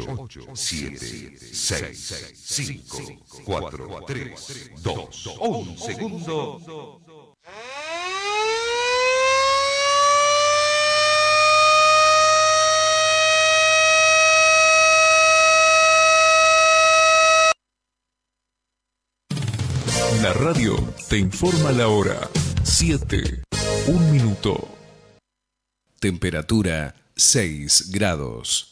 8, 7, 6, 5, 4, 3, 2, 1 segundo. La radio te informa la hora. 7, 1 minuto. Temperatura 6 grados.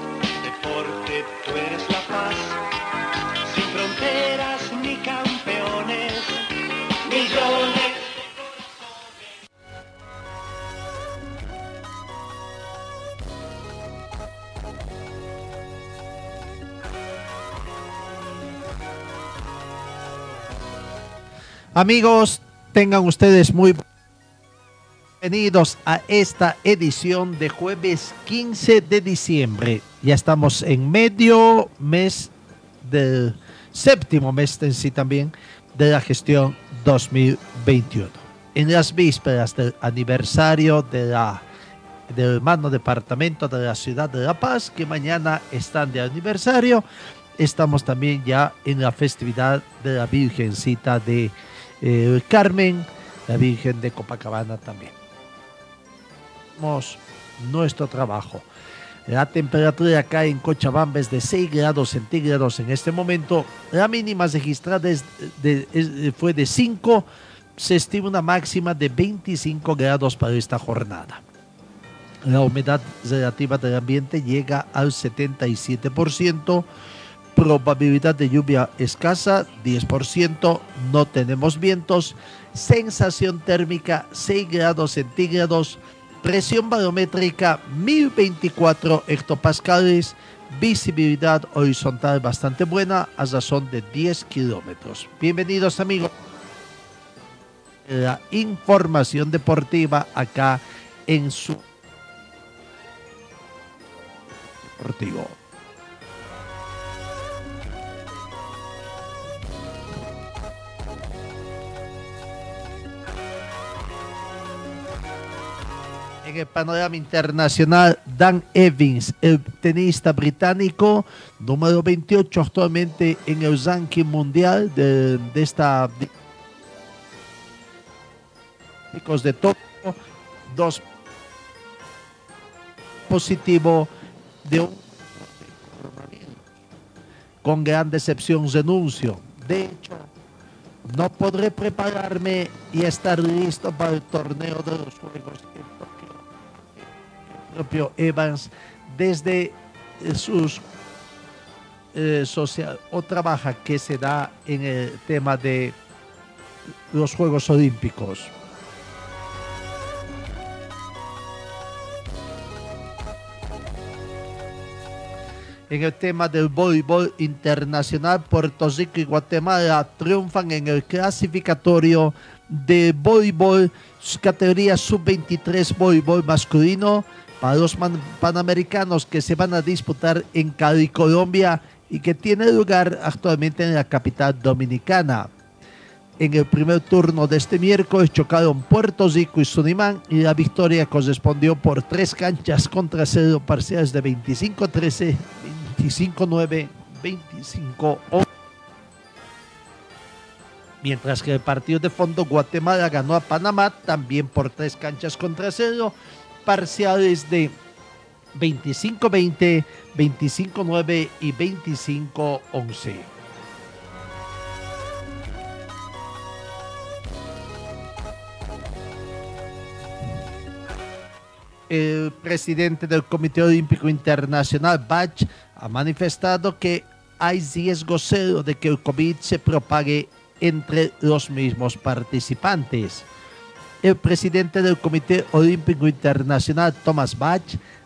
Amigos, tengan ustedes muy bienvenidos a esta edición de jueves 15 de diciembre. Ya estamos en medio mes del séptimo mes en sí también de la gestión 2021. En las vísperas del aniversario de la, del hermano departamento de la ciudad de La Paz, que mañana están de aniversario, estamos también ya en la festividad de la Virgencita de eh, Carmen, la Virgen de Copacabana también. Hacemos nuestro trabajo. La temperatura acá en Cochabamba es de 6 grados centígrados en este momento. La mínima registrada es de- fue de 5. Se estima una máxima de 25 grados para esta jornada. La humedad relativa del ambiente llega al 77%. Probabilidad de lluvia escasa, 10%. No tenemos vientos. Sensación térmica, 6 grados centígrados. Presión barométrica, 1024 hectopascales. Visibilidad horizontal bastante buena, a razón de 10 kilómetros. Bienvenidos amigos. La información deportiva acá en su deportivo. En el panorama internacional, Dan Evans, el tenista británico, número 28 actualmente en el ranking mundial de, de esta de Tokio, dos positivo de un con gran decepción renuncio. De hecho, no podré prepararme y estar listo para el torneo de los Juegos propio Evans, desde eh, sus eh, social o trabaja que se da en el tema de los Juegos Olímpicos. En el tema del voleibol internacional, Puerto Rico y Guatemala triunfan en el clasificatorio de voleibol categoría sub-23 voleibol masculino para los panamericanos que se van a disputar en Cali, Colombia y que tiene lugar actualmente en la capital dominicana. En el primer turno de este miércoles chocaron Puerto Rico y Sunimán y la victoria correspondió por tres canchas contra cero parciales de 25-13, 25-9, 25-11. Mientras que el partido de fondo Guatemala ganó a Panamá también por tres canchas contra cero, parciales de 25-20, 25-9 y 25-11. el presidente del Comité Olímpico Internacional, Bach, ha manifestado que hay riesgo cero de que el COVID se propague entre los mismos participantes. El presidente del Comité Olímpico Internacional, Thomas Bach,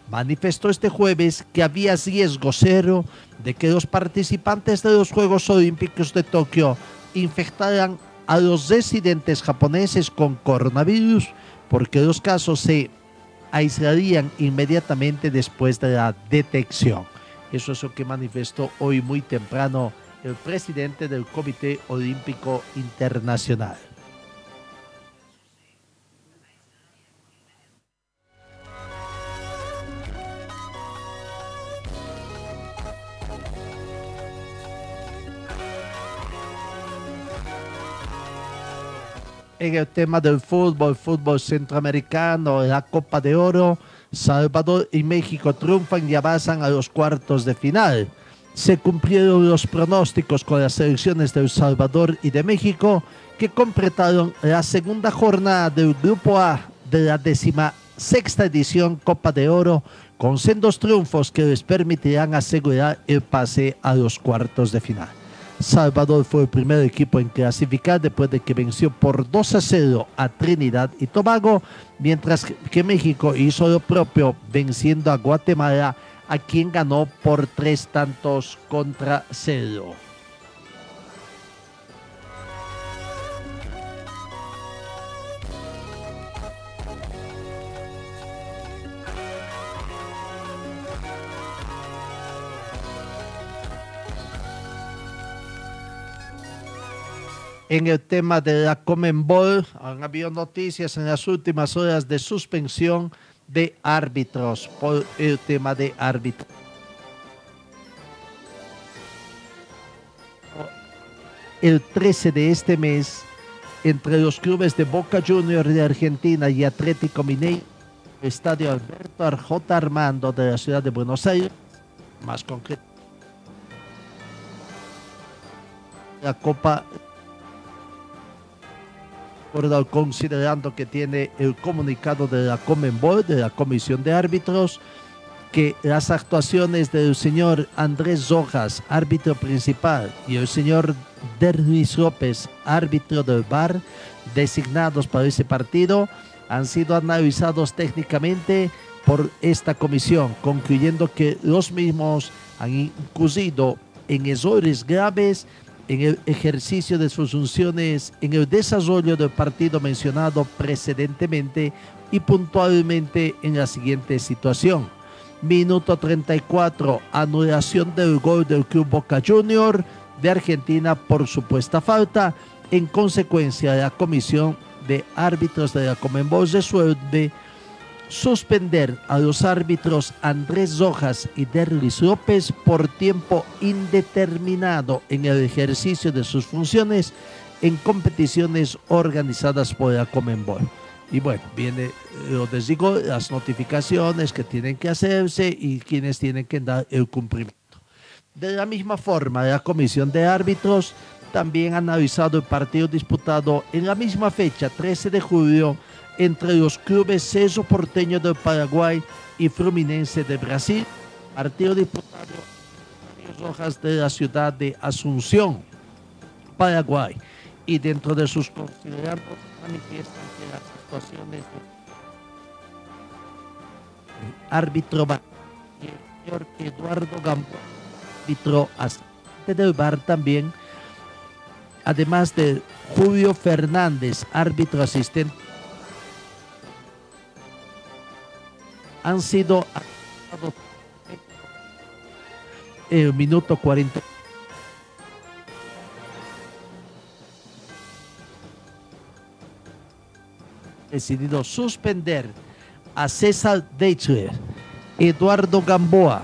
manifestó este jueves que había riesgo cero de que los participantes de los Juegos Olímpicos de Tokio infectaran a los residentes japoneses con coronavirus porque los casos se aislarían inmediatamente después de la detección. Eso es lo que manifestó hoy muy temprano el presidente del Comité Olímpico Internacional. En el tema del fútbol, fútbol centroamericano, la Copa de Oro, Salvador y México triunfan y avanzan a los cuartos de final. Se cumplieron los pronósticos con las selecciones de El Salvador y de México, que completaron la segunda jornada del Grupo A de la décima sexta edición Copa de Oro, con sendos triunfos que les permitirán asegurar el pase a los cuartos de final. Salvador fue el primer equipo en clasificar después de que venció por 2 a 0 a Trinidad y Tobago, mientras que México hizo lo propio venciendo a Guatemala, a quien ganó por tres tantos contra cero. En el tema de la Comenbol. Han habido noticias en las últimas horas de suspensión de árbitros por el tema de árbitros. El 13 de este mes, entre los clubes de Boca Juniors de Argentina y Atlético Mineiro, Estadio Alberto Arjota Armando de la ciudad de Buenos Aires, más concreto, la Copa considerando que tiene el comunicado de la Comenbol, de la Comisión de Árbitros, que las actuaciones del señor Andrés Rojas, árbitro principal, y el señor Derlis López, árbitro del VAR, designados para ese partido, han sido analizados técnicamente por esta comisión, concluyendo que los mismos han incurrido en errores graves en el ejercicio de sus funciones en el desarrollo del partido mencionado precedentemente y puntualmente en la siguiente situación. Minuto 34, anulación del gol del Club Boca Junior de Argentina por supuesta falta. En consecuencia, la Comisión de Árbitros de la Comenbol resuelve suspender a los árbitros Andrés Rojas y Derlis López por tiempo indeterminado en el ejercicio de sus funciones en competiciones organizadas por la Comenbol. Y bueno, viene, lo les digo, las notificaciones que tienen que hacerse y quienes tienen que dar el cumplimiento. De la misma forma, la Comisión de Árbitros también ha analizado el partido disputado en la misma fecha, 13 de julio, entre los clubes Ceso Porteño de Paraguay y Fluminense de Brasil, partido disputado en Rojas de la ciudad de Asunción, Paraguay. Y dentro de sus considerados manifiestan que las situaciones de árbitro y el señor Eduardo Gambo, árbitro asistente del bar también, además de Julio Fernández, árbitro asistente han sido el minuto 40. Decidido suspender a César Deichler, Eduardo Gamboa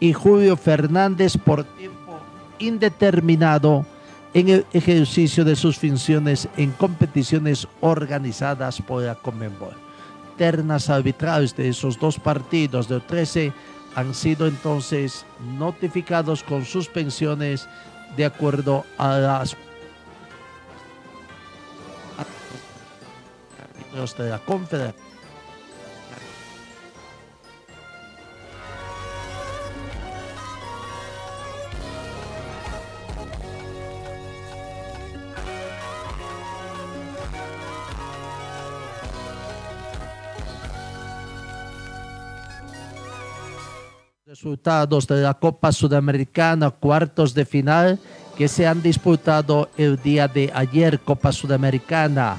y Julio Fernández por tiempo indeterminado en el ejercicio de sus funciones en competiciones organizadas por la Conmebol ternas arbitrales de esos dos partidos del 13 han sido entonces notificados con suspensiones de acuerdo a las de la Confederación Resultados de la Copa Sudamericana, cuartos de final que se han disputado el día de ayer, Copa Sudamericana,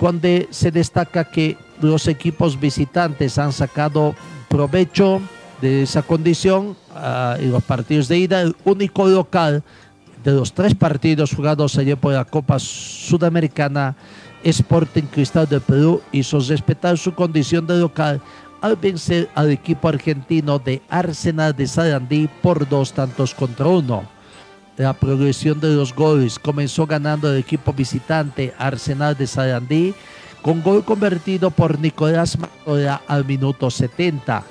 donde se destaca que los equipos visitantes han sacado provecho de esa condición uh, en los partidos de ida. El único local de los tres partidos jugados ayer por la Copa Sudamericana, Sporting Cristal de Perú hizo respetar su condición de local al vencer al equipo argentino de Arsenal de Sarandí por dos tantos contra uno. La progresión de los goles comenzó ganando el equipo visitante Arsenal de Sarandí con gol convertido por Nicolás Matola al minuto 70.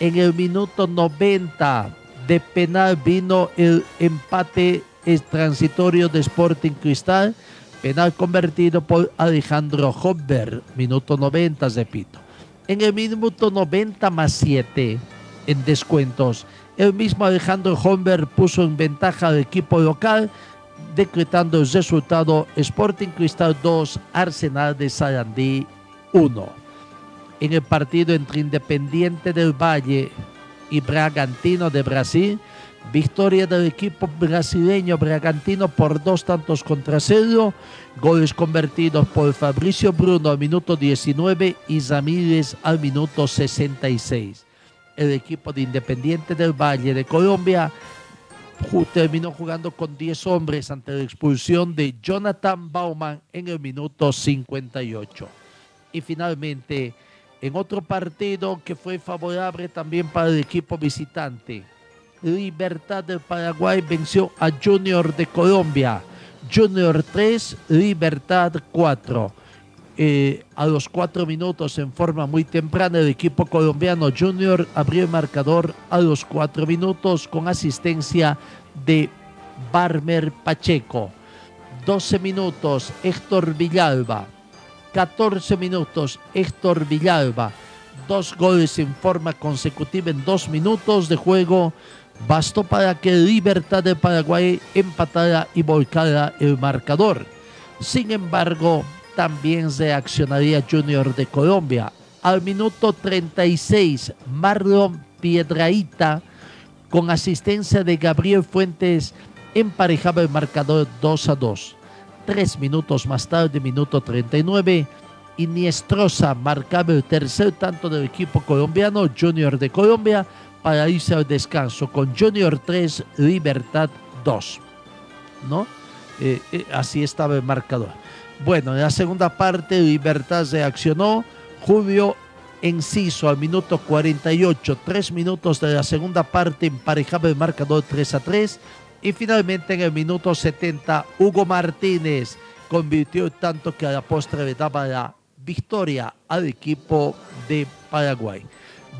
En el minuto 90 de penal vino el empate transitorio de Sporting Cristal, penal convertido por Alejandro Hopper, minuto 90, repito. En el minuto 90 más 7, en descuentos, el mismo Alejandro Hopper puso en ventaja al equipo local, decretando el resultado Sporting Cristal 2, Arsenal de Sarandí 1. En el partido entre Independiente del Valle y Bragantino de Brasil, Victoria del equipo brasileño Bragantino por dos tantos contra cero. Goles convertidos por Fabricio Bruno al minuto 19 y Ramírez al minuto 66. El equipo de Independiente del Valle de Colombia terminó jugando con 10 hombres ante la expulsión de Jonathan Bauman en el minuto 58. Y finalmente, en otro partido que fue favorable también para el equipo visitante, Libertad del Paraguay venció a Junior de Colombia. Junior 3, Libertad 4. Eh, a los cuatro minutos en forma muy temprana el equipo colombiano Junior abrió el marcador a los cuatro minutos con asistencia de Barmer Pacheco. 12 minutos Héctor Villalba. 14 minutos Héctor Villalba. Dos goles en forma consecutiva en dos minutos de juego bastó para que Libertad de Paraguay empatara y volcara el marcador. Sin embargo, también reaccionaría Junior de Colombia. Al minuto 36, Marlon Piedraíta, con asistencia de Gabriel Fuentes, emparejaba el marcador 2 a 2. Tres minutos más tarde, minuto 39, Iniestrosa marcaba el tercer tanto del equipo colombiano, Junior de Colombia, para irse al descanso con Junior 3, Libertad 2. ¿No? Eh, eh, así estaba el marcador. Bueno, en la segunda parte, Libertad reaccionó. Julio Enciso al minuto 48, tres minutos de la segunda parte, emparejaba el marcador 3 a 3. Y finalmente en el minuto 70, Hugo Martínez convirtió tanto que a la postre le daba la victoria al equipo de Paraguay.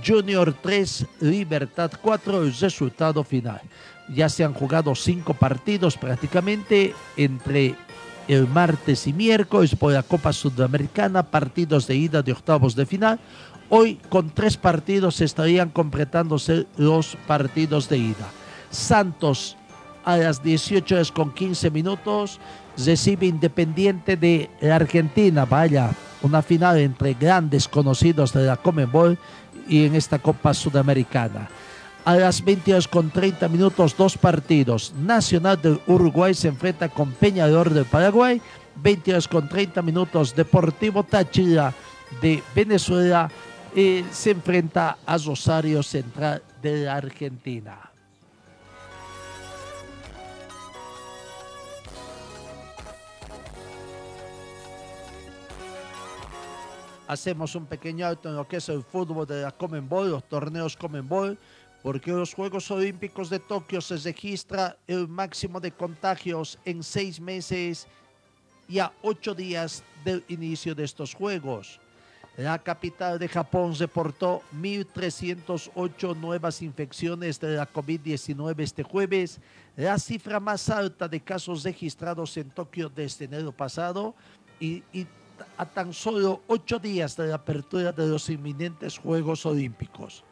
Junior 3, Libertad 4, el resultado final. Ya se han jugado cinco partidos prácticamente entre el martes y miércoles por la Copa Sudamericana, partidos de ida de octavos de final. Hoy con tres partidos estarían completándose los partidos de ida. Santos a las 18 horas con 15 minutos recibe Independiente de la Argentina. Vaya, una final entre grandes conocidos de la Comebol y en esta Copa Sudamericana. A las 22 con 30 minutos, dos partidos. Nacional del Uruguay se enfrenta con Peñador del Paraguay. 22 con 30 minutos, Deportivo Táchira de Venezuela eh, se enfrenta a Rosario Central de la Argentina. Hacemos un pequeño alto en lo que es el fútbol de la Comenbol, los torneos Comenbol, porque en los Juegos Olímpicos de Tokio se registra el máximo de contagios en seis meses y a ocho días del inicio de estos Juegos. La capital de Japón reportó 1.308 nuevas infecciones de la COVID-19 este jueves, la cifra más alta de casos registrados en Tokio desde enero pasado y a tan solo ocho días de la apertura de los inminentes Juegos Olímpicos.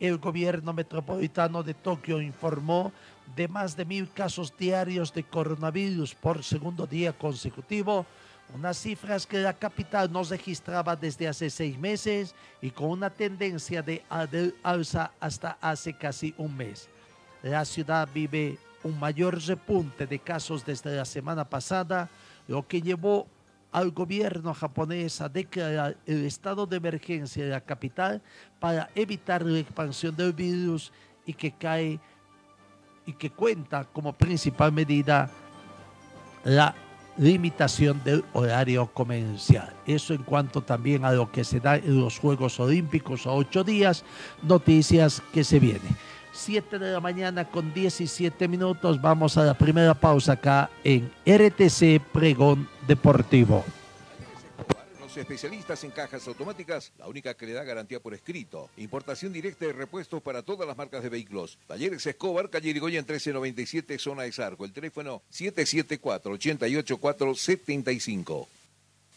El gobierno metropolitano de Tokio informó de más de mil casos diarios de coronavirus por segundo día consecutivo, unas cifras que la capital no registraba desde hace seis meses y con una tendencia de alza hasta hace casi un mes. La ciudad vive un mayor repunte de casos desde la semana pasada, lo que llevó al gobierno japonés a declarar el estado de emergencia de la capital para evitar la expansión del virus y que cae y que cuenta como principal medida la limitación del horario comercial. Eso en cuanto también a lo que se da en los Juegos Olímpicos a ocho días, noticias que se vienen. 7 de la mañana con 17 minutos. Vamos a la primera pausa acá en RTC Pregón Deportivo. Los especialistas en cajas automáticas, la única que le da garantía por escrito. Importación directa de repuestos para todas las marcas de vehículos. Talleres Escobar, calle Irigoyen 1397, zona de Sarco. El teléfono 774-88475.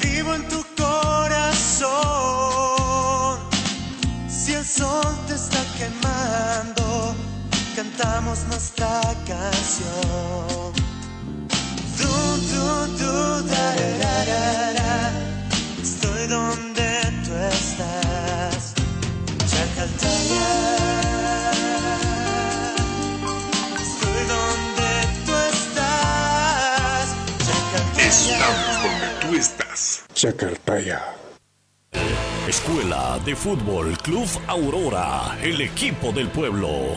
Vivo en tu corazón. Si el sol te está quemando, cantamos nuestra canción. Du, du, du, da, da. Estoy donde tú estás. Chacaltaya. Estamos donde tú estás. Chacartaya. Escuela de Fútbol Club Aurora, el equipo del pueblo.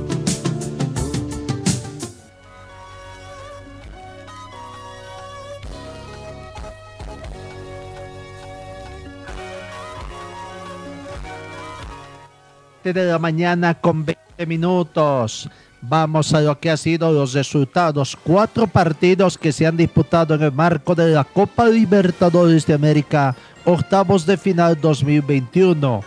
De la mañana con 20 minutos. Vamos a lo que ha sido los resultados. Cuatro partidos que se han disputado en el marco de la Copa Libertadores de América, octavos de final 2021,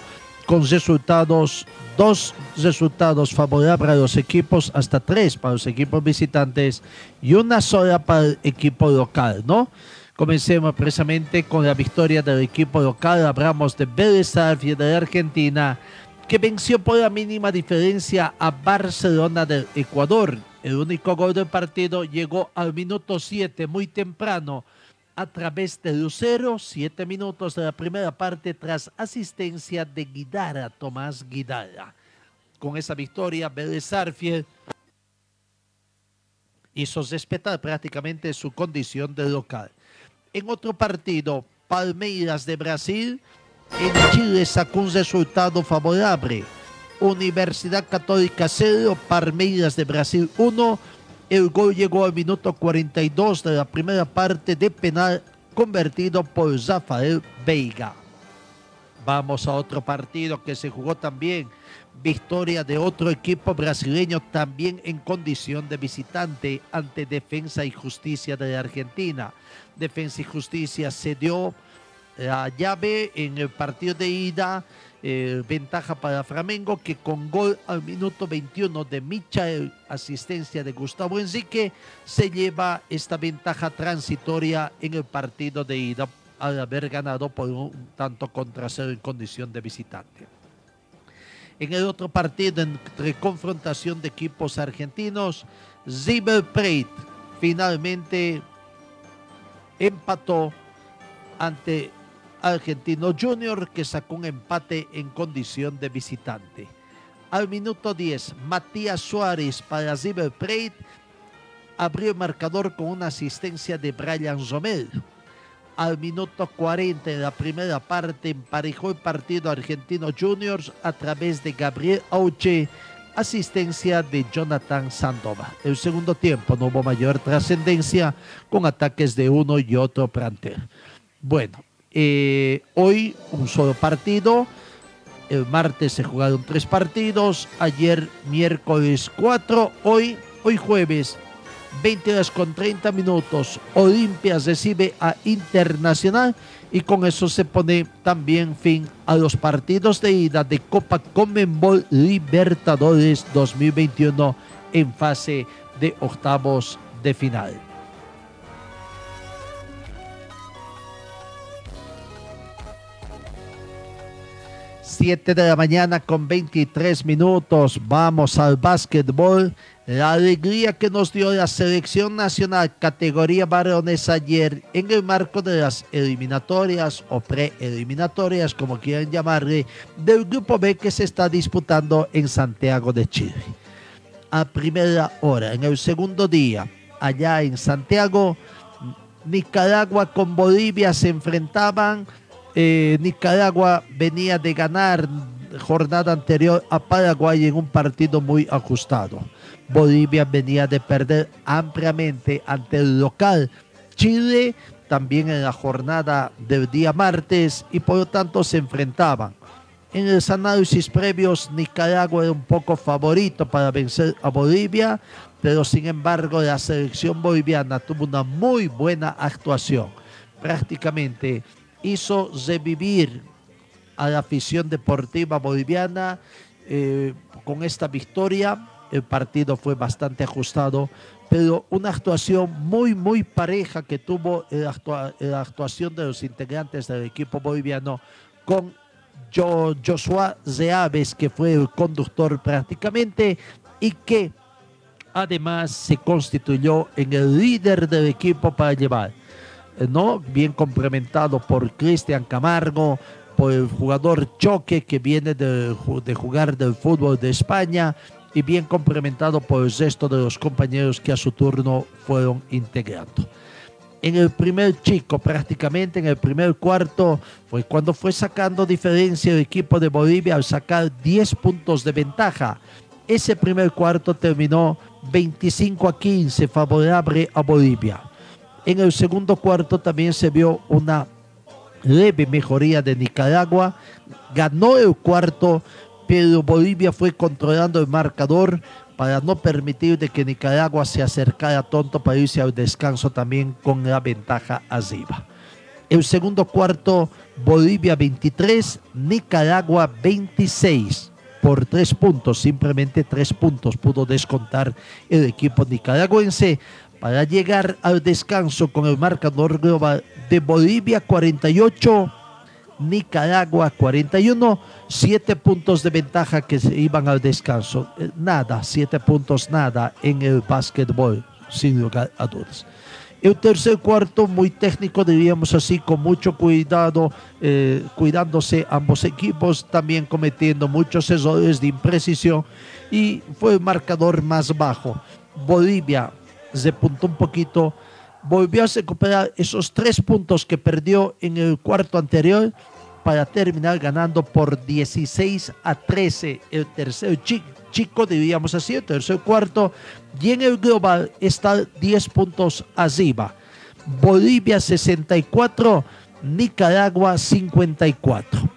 con resultados, dos resultados favorables a los equipos, hasta tres para los equipos visitantes y una sola para el equipo local, ¿no? Comencemos precisamente con la victoria del equipo local. Hablamos de Vélez Sarsfield de Argentina que venció por la mínima diferencia a Barcelona del Ecuador. El único gol del partido llegó al minuto 7, muy temprano, a través de Lucero, siete minutos de la primera parte tras asistencia de Guidara, Tomás Guidara. Con esa victoria, Vélez Sarsfield hizo respetar prácticamente su condición de local. En otro partido, Palmeiras de Brasil en Chile sacó un resultado favorable. Universidad Católica 0, Palmeiras de Brasil 1. El gol llegó al minuto 42 de la primera parte de penal convertido por Zafael Veiga. Vamos a otro partido que se jugó también. Victoria de otro equipo brasileño también en condición de visitante ante Defensa y Justicia de Argentina. Defensa y Justicia se dio la llave en el partido de ida. eh, ventaja para Flamengo que con gol al minuto 21 de Michael, asistencia de Gustavo Enrique, se lleva esta ventaja transitoria en el partido de ida al haber ganado por un tanto contra cero en condición de visitante. En el otro partido entre confrontación de equipos argentinos, River Plate finalmente empató ante Argentino Junior que sacó un empate en condición de visitante. Al minuto 10, Matías Suárez para River abrió el marcador con una asistencia de Brian Romero. Al minuto 40 de la primera parte emparejó el partido Argentino Juniors a través de Gabriel Auche, asistencia de Jonathan Sandova. El segundo tiempo no hubo mayor trascendencia con ataques de uno y otro plantel. Bueno, eh, hoy un solo partido. El martes se jugaron tres partidos. Ayer miércoles cuatro. Hoy, hoy jueves 20 horas con 30 minutos. Olimpia recibe a Internacional y con eso se pone también fin a los partidos de ida de Copa Conmebol Libertadores 2021 en fase de octavos de final. Siete de la mañana con 23 minutos. Vamos al básquetbol. La alegría que nos dio la selección nacional categoría varones ayer en el marco de las eliminatorias o preeliminatorias, como quieran llamarle, del grupo B que se está disputando en Santiago de Chile. A primera hora, en el segundo día, allá en Santiago, Nicaragua con Bolivia se enfrentaban. Eh, Nicaragua venía de ganar jornada anterior a Paraguay en un partido muy ajustado. Bolivia venía de perder ampliamente ante el local Chile también en la jornada del día martes y por lo tanto se enfrentaban. En los análisis previos Nicaragua era un poco favorito para vencer a Bolivia, pero sin embargo la selección boliviana tuvo una muy buena actuación. Prácticamente hizo revivir a la afición deportiva boliviana eh, con esta victoria. El partido fue bastante ajustado, pero una actuación muy, muy pareja que tuvo la, actua- la actuación de los integrantes del equipo boliviano con Jo- Joshua Reaves, que fue el conductor prácticamente y que además se constituyó en el líder del equipo para llevar. Eh, ¿no? Bien complementado por Cristian Camargo, por el jugador Choque que viene de, de jugar del fútbol de España y bien complementado por el resto de los compañeros que a su turno fueron integrando. En el primer chico, prácticamente en el primer cuarto, fue cuando fue sacando diferencia el equipo de Bolivia al sacar 10 puntos de ventaja. Ese primer cuarto terminó 25 a 15 favorable a Bolivia. En el segundo cuarto también se vio una leve mejoría de Nicaragua. Ganó el cuarto, pero Bolivia fue controlando el marcador para no permitir de que Nicaragua se acercara tonto para irse al descanso también con la ventaja arriba. El segundo cuarto, Bolivia 23, Nicaragua 26 por tres puntos, simplemente tres puntos pudo descontar el equipo nicaragüense para llegar al descanso con el marcador global de Bolivia 48, Nicaragua 41, siete puntos de ventaja que se iban al descanso. Eh, Nada, siete puntos, nada en el básquetbol, sin lugar a dudas. El tercer cuarto, muy técnico, diríamos así, con mucho cuidado, eh, cuidándose ambos equipos, también cometiendo muchos errores de imprecisión y fue el marcador más bajo. Bolivia repuntó un poquito, volvió a recuperar esos tres puntos que perdió en el cuarto anterior para terminar ganando por 16 a 13 el tercer chi- chico, diríamos así, el tercer cuarto. Y en el global está 10 puntos arriba. Bolivia 64, Nicaragua 54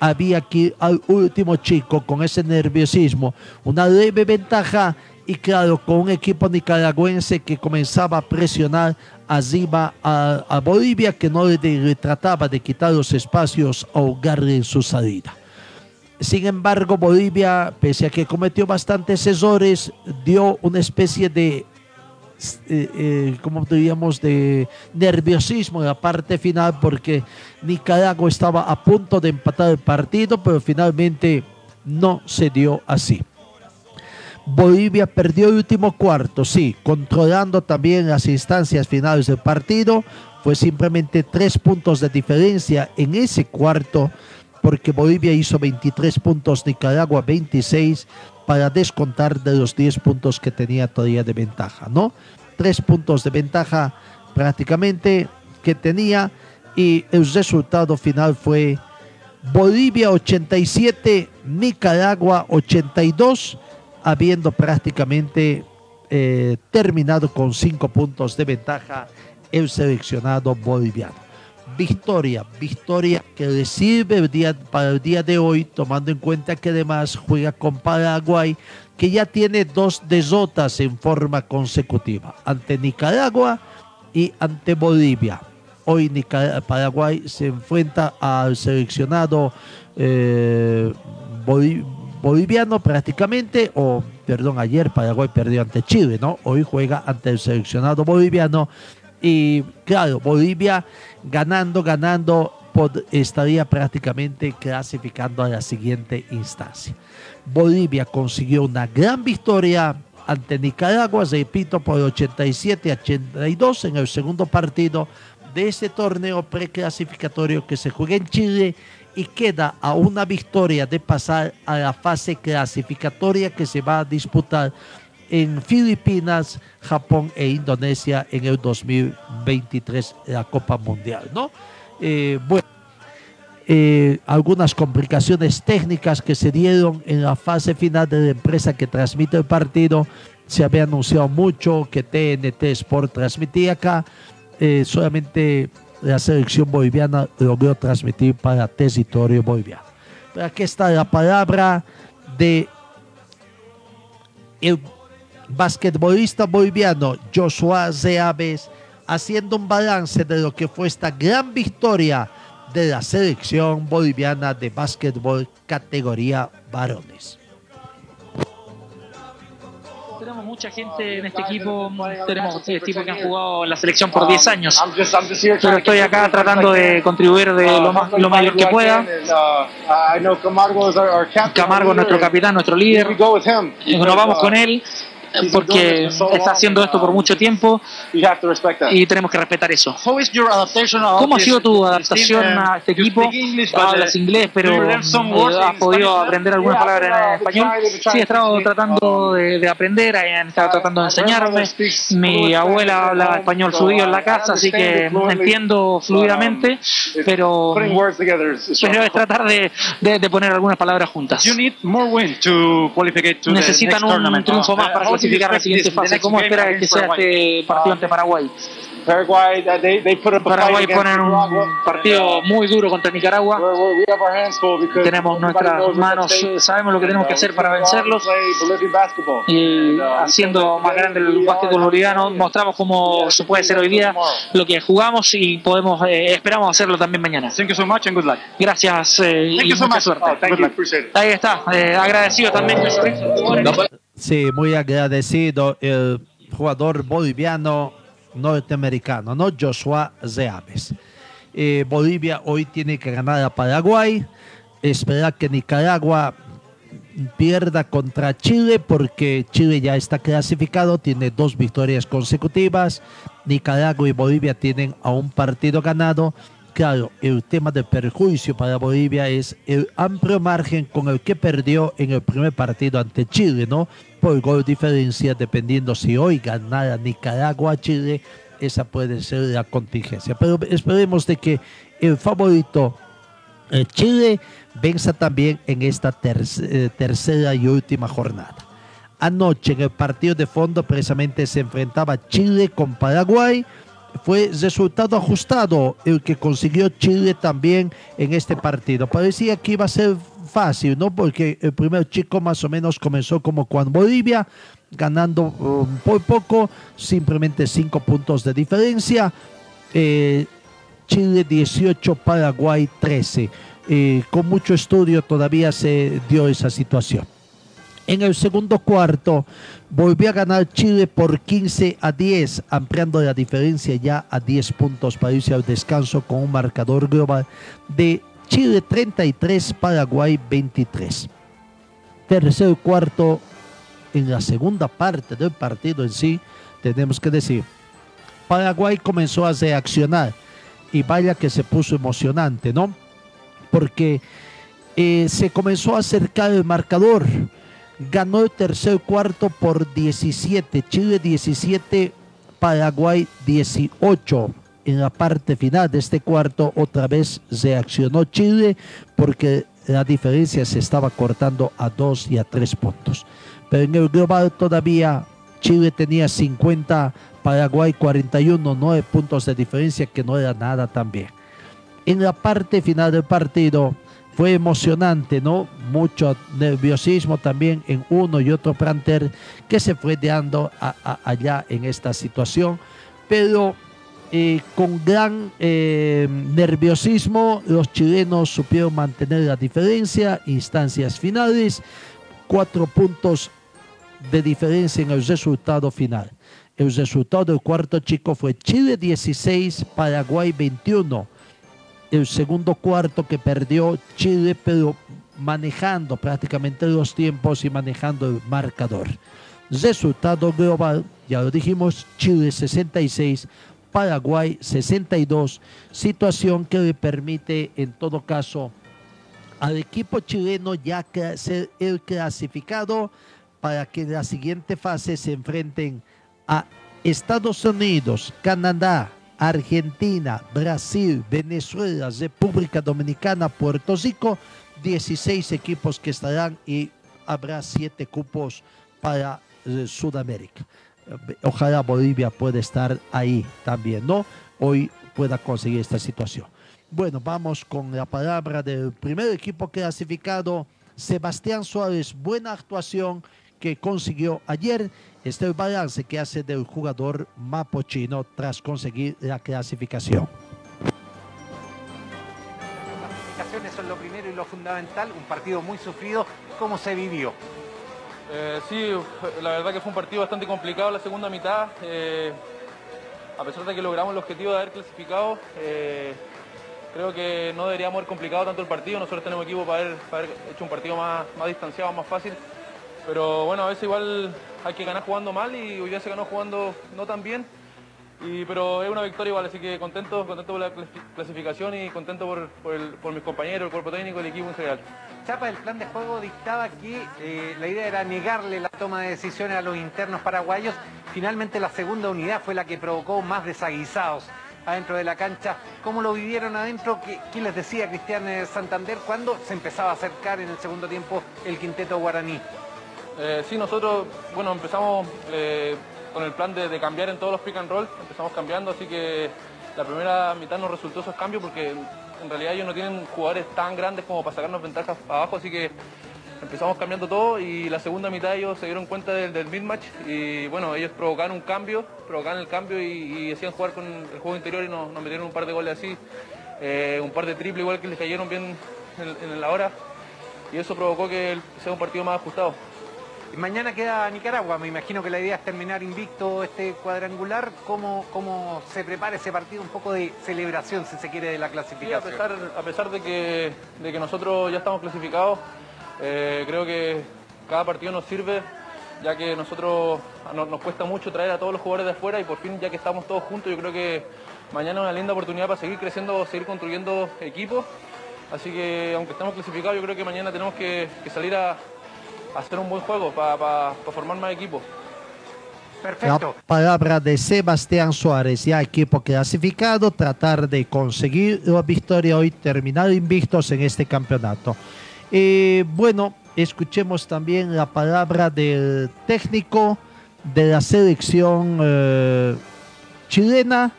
había aquí al último chico con ese nerviosismo, una leve ventaja y claro, con un equipo nicaragüense que comenzaba a presionar arriba a, Bolivia que no le, trataba de quitar los espacios a ahogarle en su salida. Sin embargo, Bolivia, pese a que cometió bastantes errores, dio una especie de eh, eh, como diríamos, de nerviosismo en la parte final porque Nicaragua estaba a punto de empatar el partido, pero finalmente no se dio así. Bolivia perdió el último cuarto, sí, controlando también las instancias finales del partido. Fue simplemente tres puntos de diferencia en ese cuarto, porque Bolivia hizo 23 puntos, Nicaragua 26, para descontar de los 10 puntos que tenía todavía de ventaja, ¿no? Tres puntos de ventaja prácticamente que tenía y el resultado final fue Bolivia 87, Nicaragua 82, habiendo prácticamente eh, terminado con cinco puntos de ventaja el seleccionado boliviano. Victoria, victoria que le sirve para el día de hoy, tomando en cuenta que además juega con Paraguay, que ya tiene dos derrotas en forma consecutiva, ante Nicaragua y ante Bolivia. Hoy Nicar- Paraguay se enfrenta al seleccionado eh, boli- boliviano prácticamente, o perdón, ayer Paraguay perdió ante Chile, ¿no? Hoy juega ante el seleccionado boliviano y claro, Bolivia ganando, ganando, estaría prácticamente clasificando a la siguiente instancia. Bolivia consiguió una gran victoria ante Nicaragua, repito, por 87 a 82 en el segundo partido de este torneo preclasificatorio que se juega en Chile y queda a una victoria de pasar a la fase clasificatoria que se va a disputar en Filipinas, Japón e Indonesia en el 2023, la Copa Mundial, ¿no? Eh, bueno, eh, algunas complicaciones técnicas que se dieron en la fase final de la empresa que transmite el partido. Se había anunciado mucho que TNT Sport transmitía acá. Eh, solamente la selección boliviana logró transmitir para territorio boliviano. Pero aquí está la palabra de el basquetbolista boliviano Joshua Zeaves haciendo un balance de lo que fue esta gran victoria de la selección boliviana de básquetbol categoría varones. Tenemos mucha gente en este equipo, tenemos tipos que han jugado en la selección por 10 años, pero estoy acá tratando de contribuir de lo, más, lo mayor que pueda. Camargo es nuestro capitán, nuestro líder, nos vamos con él porque está haciendo esto por mucho tiempo y tenemos que respetar eso. ¿Cómo ha sido tu adaptación a este equipo? Hablas inglés, pero eh, has podido aprender algunas palabras en español. Sí, he estado tratando de, de aprender, han estado tratando de enseñarme. Mi abuela habla español fluido en la casa, así que entiendo fluidamente, pero, pero es tratar de, de- de poner algunas palabras juntas. Necesitan un triunfo más para clasificar a la siguiente fase. ¿Cómo espera que sea este partido ante Paraguay? Paraguay ponen un partido muy duro contra Nicaragua. Tenemos nuestras manos, sabemos lo que tenemos que hacer para vencerlos. Y haciendo más grande el básquetbol boliviano, mostramos cómo se puede hacer hoy día lo que jugamos y podemos, eh, esperamos hacerlo también mañana. Gracias eh, y mucha suerte. Good luck. Ahí está, eh, agradecido también. Sí, muy agradecido el jugador boliviano norteamericano, ¿no? Joshua Zeaves. Eh, Bolivia hoy tiene que ganar a Paraguay, esperar que Nicaragua pierda contra Chile porque Chile ya está clasificado, tiene dos victorias consecutivas, Nicaragua y Bolivia tienen a un partido ganado. Claro, el tema de perjuicio para Bolivia es el amplio margen con el que perdió en el primer partido ante Chile, ¿no? Por gol diferencia, dependiendo si hoy ganara Nicaragua Chile, esa puede ser la contingencia. Pero esperemos de que el favorito eh, Chile venza también en esta eh, tercera y última jornada. Anoche en el partido de fondo precisamente se enfrentaba Chile con Paraguay. Fue resultado ajustado el que consiguió Chile también en este partido. Parecía que iba a ser fácil, ¿no? Porque el primer chico más o menos comenzó como con Bolivia, ganando um, por poco, simplemente cinco puntos de diferencia. Eh, Chile 18, Paraguay 13. Eh, con mucho estudio todavía se dio esa situación. En el segundo cuarto volvió a ganar Chile por 15 a 10, ampliando la diferencia ya a 10 puntos para irse al descanso con un marcador global de Chile 33, Paraguay 23. Tercer cuarto, en la segunda parte del partido en sí, tenemos que decir, Paraguay comenzó a reaccionar y vaya que se puso emocionante, ¿no? Porque eh, se comenzó a acercar el marcador. Ganó el tercer cuarto por 17, Chile 17, Paraguay 18. En la parte final de este cuarto otra vez reaccionó Chile porque la diferencia se estaba cortando a dos y a tres puntos. Pero en el global todavía Chile tenía 50 Paraguay 41, 9 puntos de diferencia que no era nada también. En la parte final del partido fue emocionante, ¿no? Mucho nerviosismo también en uno y otro planter que se fue dando allá en esta situación, pero eh, con gran eh, nerviosismo los chilenos supieron mantener la diferencia, instancias finales, cuatro puntos de diferencia en el resultado final. El resultado del cuarto chico fue Chile 16, Paraguay 21. El segundo cuarto que perdió Chile, pero manejando prácticamente los tiempos y manejando el marcador. Resultado global, ya lo dijimos, Chile 66, Paraguay 62, situación que le permite en todo caso al equipo chileno ya ser el clasificado para que en la siguiente fase se enfrenten a Estados Unidos, Canadá, Argentina, Brasil, Venezuela, República Dominicana, Puerto Rico, 16 equipos que estarán y habrá 7 cupos para eh, Sudamérica. Ojalá Bolivia pueda estar ahí también, ¿no? Hoy pueda conseguir esta situación. Bueno, vamos con la palabra del primer equipo clasificado, Sebastián Suárez. Buena actuación que consiguió ayer este balance que hace del jugador mapochino tras conseguir la clasificación. Las clasificaciones son lo primero y lo fundamental, un partido muy sufrido. ¿Cómo se vivió? Eh, sí, la verdad que fue un partido bastante complicado la segunda mitad. Eh, a pesar de que logramos el objetivo de haber clasificado, eh, creo que no deberíamos haber complicado tanto el partido. Nosotros tenemos equipo para haber, hecho un partido más, más distanciado, más fácil. Pero bueno, a veces igual hay que ganar jugando mal y hoy día se ganó jugando no tan bien. Y, pero es una victoria igual, así que contento, contento por la clasificación y contento por, mis compañeros, el cuerpo técnico, el equipo en general. Chapa, el plan de juego dictaba que eh, la idea era negarle la toma de decisiones a los internos paraguayos. Finalmente la segunda unidad fue la que provocó más desaguisados adentro de la cancha. ¿Cómo lo vivieron adentro? ¿Qué, les decía Cristian Santander cuando se empezaba a acercar en el segundo tiempo el quinteto guaraní? Eh, sí, nosotros, bueno, empezamos eh, con el plan de, cambiar en todos los pick and roll, empezamos cambiando, así que la primera mitad nos resultó esos cambios porque en realidad ellos no tienen jugadores tan grandes como para sacarnos ventajas abajo, así que empezamos cambiando todo y la segunda mitad ellos se dieron cuenta del, mid-match y bueno, ellos provocaron un cambio, provocaron el cambio y, decían jugar con el juego interior y nos, metieron un par de goles así, eh, un par de triple igual que les cayeron bien en, en la hora y eso provocó que sea un partido más ajustado. Mañana queda Nicaragua, me imagino que la idea es terminar invicto este cuadrangular. ¿Cómo, cómo se prepara ese partido? Un poco de celebración, si se quiere, de la clasificación. a, pesar, de, que, de que nosotros ya estamos clasificados, eh, creo que cada partido nos sirve, ya que nosotros nos, cuesta mucho traer a todos los jugadores de afuera y por fin, ya que estamos todos juntos, yo creo que mañana es una linda oportunidad para seguir creciendo, seguir construyendo equipos. Así que aunque estamos clasificados, yo creo que mañana tenemos que salir a, hacer un buen juego para formar más equipo. La palabra de Sebastián Suárez, ya equipo clasificado, tratar de conseguir la victoria hoy, terminar invictos en este campeonato. Eh, bueno, escuchemos también la palabra del técnico de la selección eh, chilena.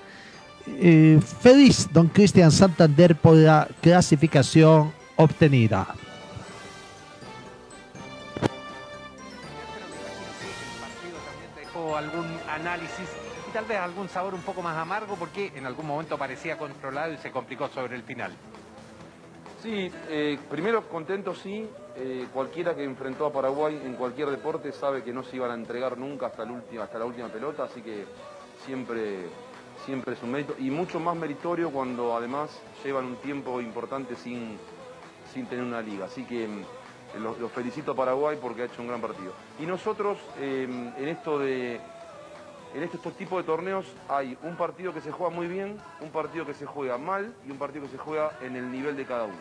Eh, feliz, don Cristian Santander, por la clasificación obtenida. Algún sabor un poco más amargo porque en algún momento parecía controlado y se complicó sobre el final. Sí, eh, primero contento sí, eh, cualquiera que enfrentó a Paraguay en cualquier deporte sabe que no se iban a entregar nunca hasta, el hasta la última pelota, así que siempre, siempre es un mérito y mucho más meritorio cuando además llevan un tiempo importante sin, sin tener una liga, así que mm, los, felicito a Paraguay porque ha hecho un gran partido. Y nosotros eh, en esto de en este, estos tipos de torneos hay un partido que se juega muy bien, un partido que se juega mal y un partido que se juega en el nivel de cada uno.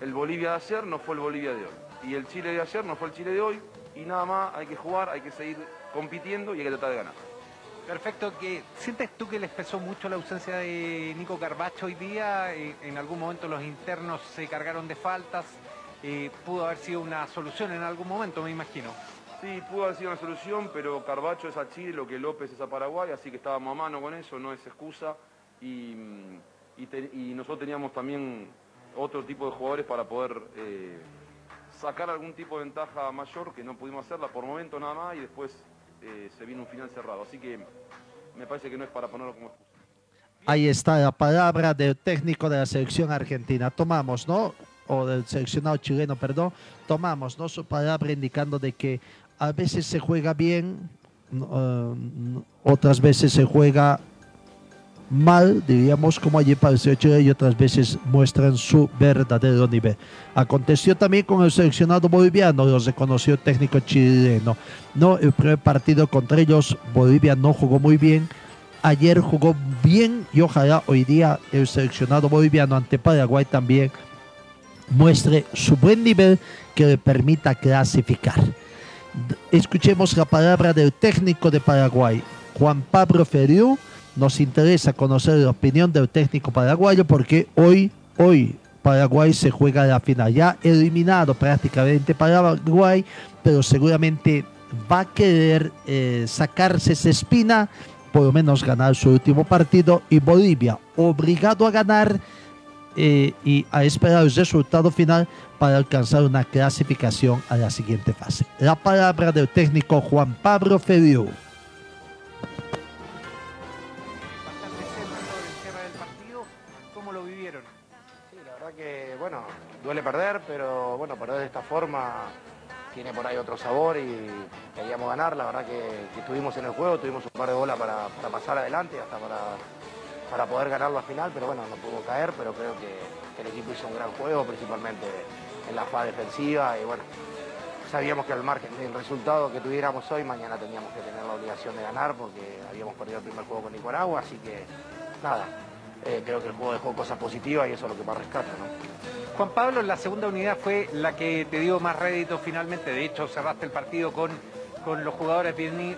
El Bolivia de ayer no fue el Bolivia de hoy. Y el Chile de ayer no fue el Chile de hoy. Y nada más, hay que jugar, hay que seguir compitiendo y hay que tratar de ganar. Perfecto, que ¿sientes tú que les pesó mucho la ausencia de Nico Carbacho hoy día? Eh, en algún momento los internos se cargaron de faltas. Eh, pudo haber sido una solución en algún momento, me imagino. Sí, pudo haber sido una solución, pero Carbacho es a Chile, lo que López es a Paraguay, así que estábamos a mano con eso, no es excusa. Y, y nosotros teníamos también otro tipo de jugadores para poder eh, sacar algún tipo de ventaja mayor que no pudimos hacerla por momento nada más y después eh, se vino un final cerrado. Así que me parece que no es para ponerlo como excusa. Ahí está la palabra del técnico de la selección argentina. Tomamos, ¿no? O del seleccionado chileno, perdón. Tomamos, ¿no? Su palabra indicando de que a veces se juega bien, eh, otras veces se juega mal, diríamos, como allí pareció Chile y otras veces muestran su verdadero nivel. Aconteció también con el seleccionado boliviano, lo reconoció el técnico chileno. No, el primer partido contra ellos, Bolivia no jugó muy bien. Ayer jugó bien y ojalá hoy día el seleccionado boliviano ante Paraguay también muestre su buen nivel que le permita clasificar. Escuchemos la palabra del técnico de Paraguay, Juan Pablo Feriu nos interesa conocer la opinión del técnico paraguayo porque hoy, hoy Paraguay se juega la final. Ya eliminado prácticamente Paraguay, pero seguramente va a querer eh, sacarse esa espina, por lo menos ganar su último partido. Y Bolivia, obligado a ganar eh, y a esperar el resultado final para alcanzar una clasificación a la siguiente fase. La palabra del técnico Juan Pablo Feliu. duele perder, pero bueno, perder de esta forma tiene por ahí otro sabor y queríamos ganar. La verdad que, estuvimos en el juego, tuvimos un par de bolas para, pasar adelante, hasta para, para poder ganar la final, pero bueno, no pudo caer, pero creo que, el equipo hizo un gran juego, principalmente en la fase defensiva y bueno, sabíamos que al margen del resultado que tuviéramos hoy, mañana teníamos que tener la obligación de ganar porque habíamos perdido el primer juego con Nicaragua, así que nada, eh, creo que el juego dejó cosas positivas y eso es lo que más rescata. ¿no? Juan Pablo, la segunda unidad fue la que te dio más rédito finalmente. De hecho, cerraste el partido con, con los jugadores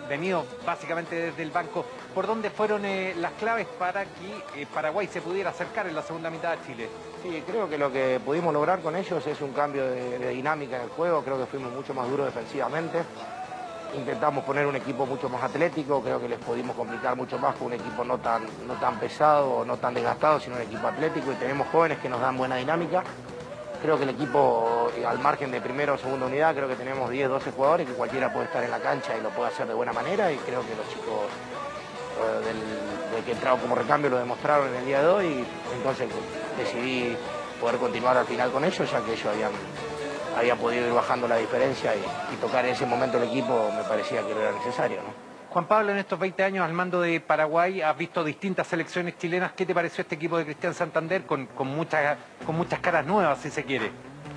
venidos básicamente desde el banco. ¿Por dónde fueron eh, las claves para que eh, Paraguay se pudiera acercar en la segunda mitad a Chile? Sí, creo que lo que pudimos lograr con ellos es un cambio de dinámica en el juego. Creo que fuimos mucho más duros defensivamente intentamos poner un equipo mucho más atlético, creo que les pudimos complicar mucho más con un equipo no tan, no tan pesado no tan desgastado, sino un equipo atlético y tenemos jóvenes que nos dan buena dinámica. Creo que el equipo, eh, al margen de primera o segunda unidad, creo que tenemos 10, 12 jugadores que cualquiera puede estar en la cancha y lo puede hacer de buena manera y creo que los chicos eh, del, que entraron como recambio lo demostraron en el día de hoy y entonces decidí poder continuar al final con ellos ya que ellos habían había podido ir bajando la diferencia y, tocar en ese momento el equipo me parecía que era necesario. Juan Pablo, en estos 20 años al mando de Paraguay has visto distintas selecciones chilenas. ¿Qué te pareció este equipo de Cristian Santander con, muchas, con muchas caras nuevas, si se quiere?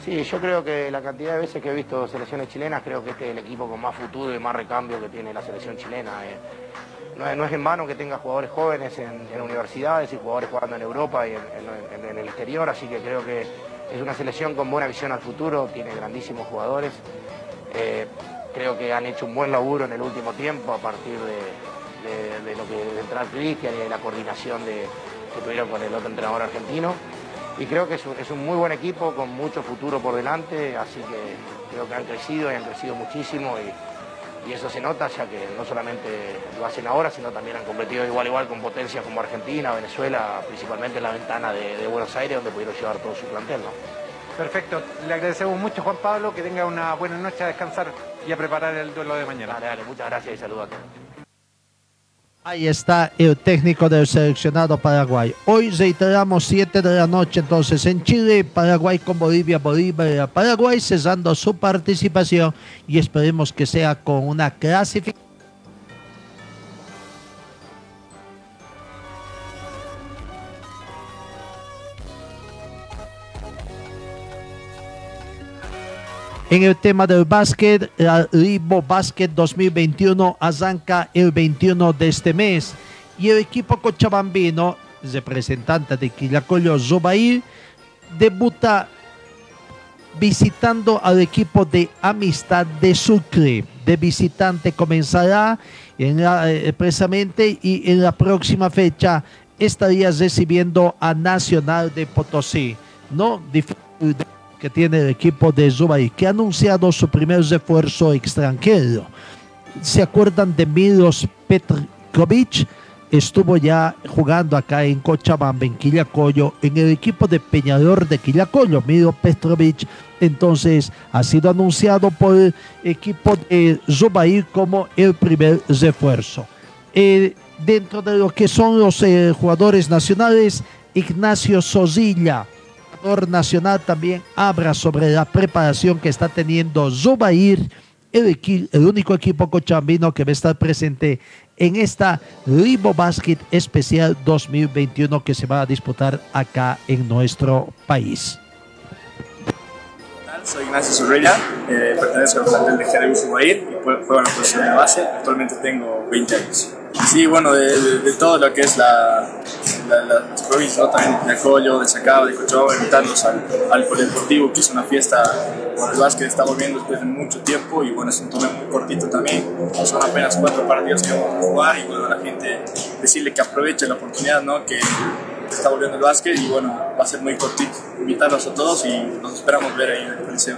Sí, yo creo que la cantidad de veces que he visto selecciones chilenas, creo que este es el equipo con más futuro y más recambio que tiene la selección chilena. Eh. No, es, en vano que tenga jugadores jóvenes en, universidades y jugadores jugando en Europa y en el exterior, así que creo que es una selección con buena visión al futuro, tiene grandísimos jugadores. Eh, creo que han hecho un buen laburo en el último tiempo a partir de, lo que de entrar Cristian y de la coordinación de, que tuvieron con el otro entrenador argentino. Y creo que es un, muy buen equipo con mucho futuro por delante, así que creo que han crecido y han crecido muchísimo y, eso se nota ya que no solamente lo hacen ahora, sino también han competido igual igual con potencias como Argentina, Venezuela, principalmente en la ventana de, Buenos Aires, donde pudieron llevar todo su plantel. Perfecto, le agradecemos mucho Juan Pablo, que tenga una buena noche a descansar y a preparar el duelo de mañana. Dale, dale, muchas gracias y saludos a todos. Ahí está el técnico del seleccionado Paraguay. Hoy reiteramos 7 de la noche entonces en Chile, Paraguay con Bolivia, Bolivia, Paraguay cesando su participación y esperemos que sea con una clasificación En el tema del básquet, el Libo Básquet 2021 arranca el 21 de este mes y el equipo cochabambino, representante de Quillacollo Zubair, debuta visitando al equipo de Amistad de Sucre. De visitante comenzará en eh, precisamente y en la próxima fecha estaría recibiendo a Nacional de Potosí. No que tiene el equipo de Zubair, que ha anunciado su primer refuerzo extranjero. ¿Se acuerdan de Milos Petrovic? Estuvo ya jugando acá en Cochabamba, en Quillacoyo, en el equipo de Peñador de Quillacoyo, Milo Petrovic. Entonces ha sido anunciado por el equipo de Zubair como el primer refuerzo. Eh, dentro de lo que son los eh, jugadores nacionales, Ignacio Sozilla, nacional también habla sobre la preparación que está teniendo Zubair, el, único equipo cochambino que va a estar presente en esta Libo Basket Especial 2021 que se va a disputar acá en nuestro país. Soy Ignacio Zorrilla, eh, pertenezco al plantel de Jerez Zubair y juego en la posición de base. Actualmente tengo 20 años. Sí, bueno, de, todo lo que es la, las provincias, ¿no? también de Acollo, de Sacaba, de Cochabamba, invitarlos al, al Polideportivo, que es una fiesta por el básquet, está volviendo después de mucho tiempo y bueno, es un torneo muy cortito también, son apenas cuatro partidos que vamos a jugar y bueno, a la gente decirle que aproveche la oportunidad, ¿no? que está volviendo el básquet y bueno, va a ser muy cortito. Invitarlos a todos y nos esperamos ver ahí en el liceo.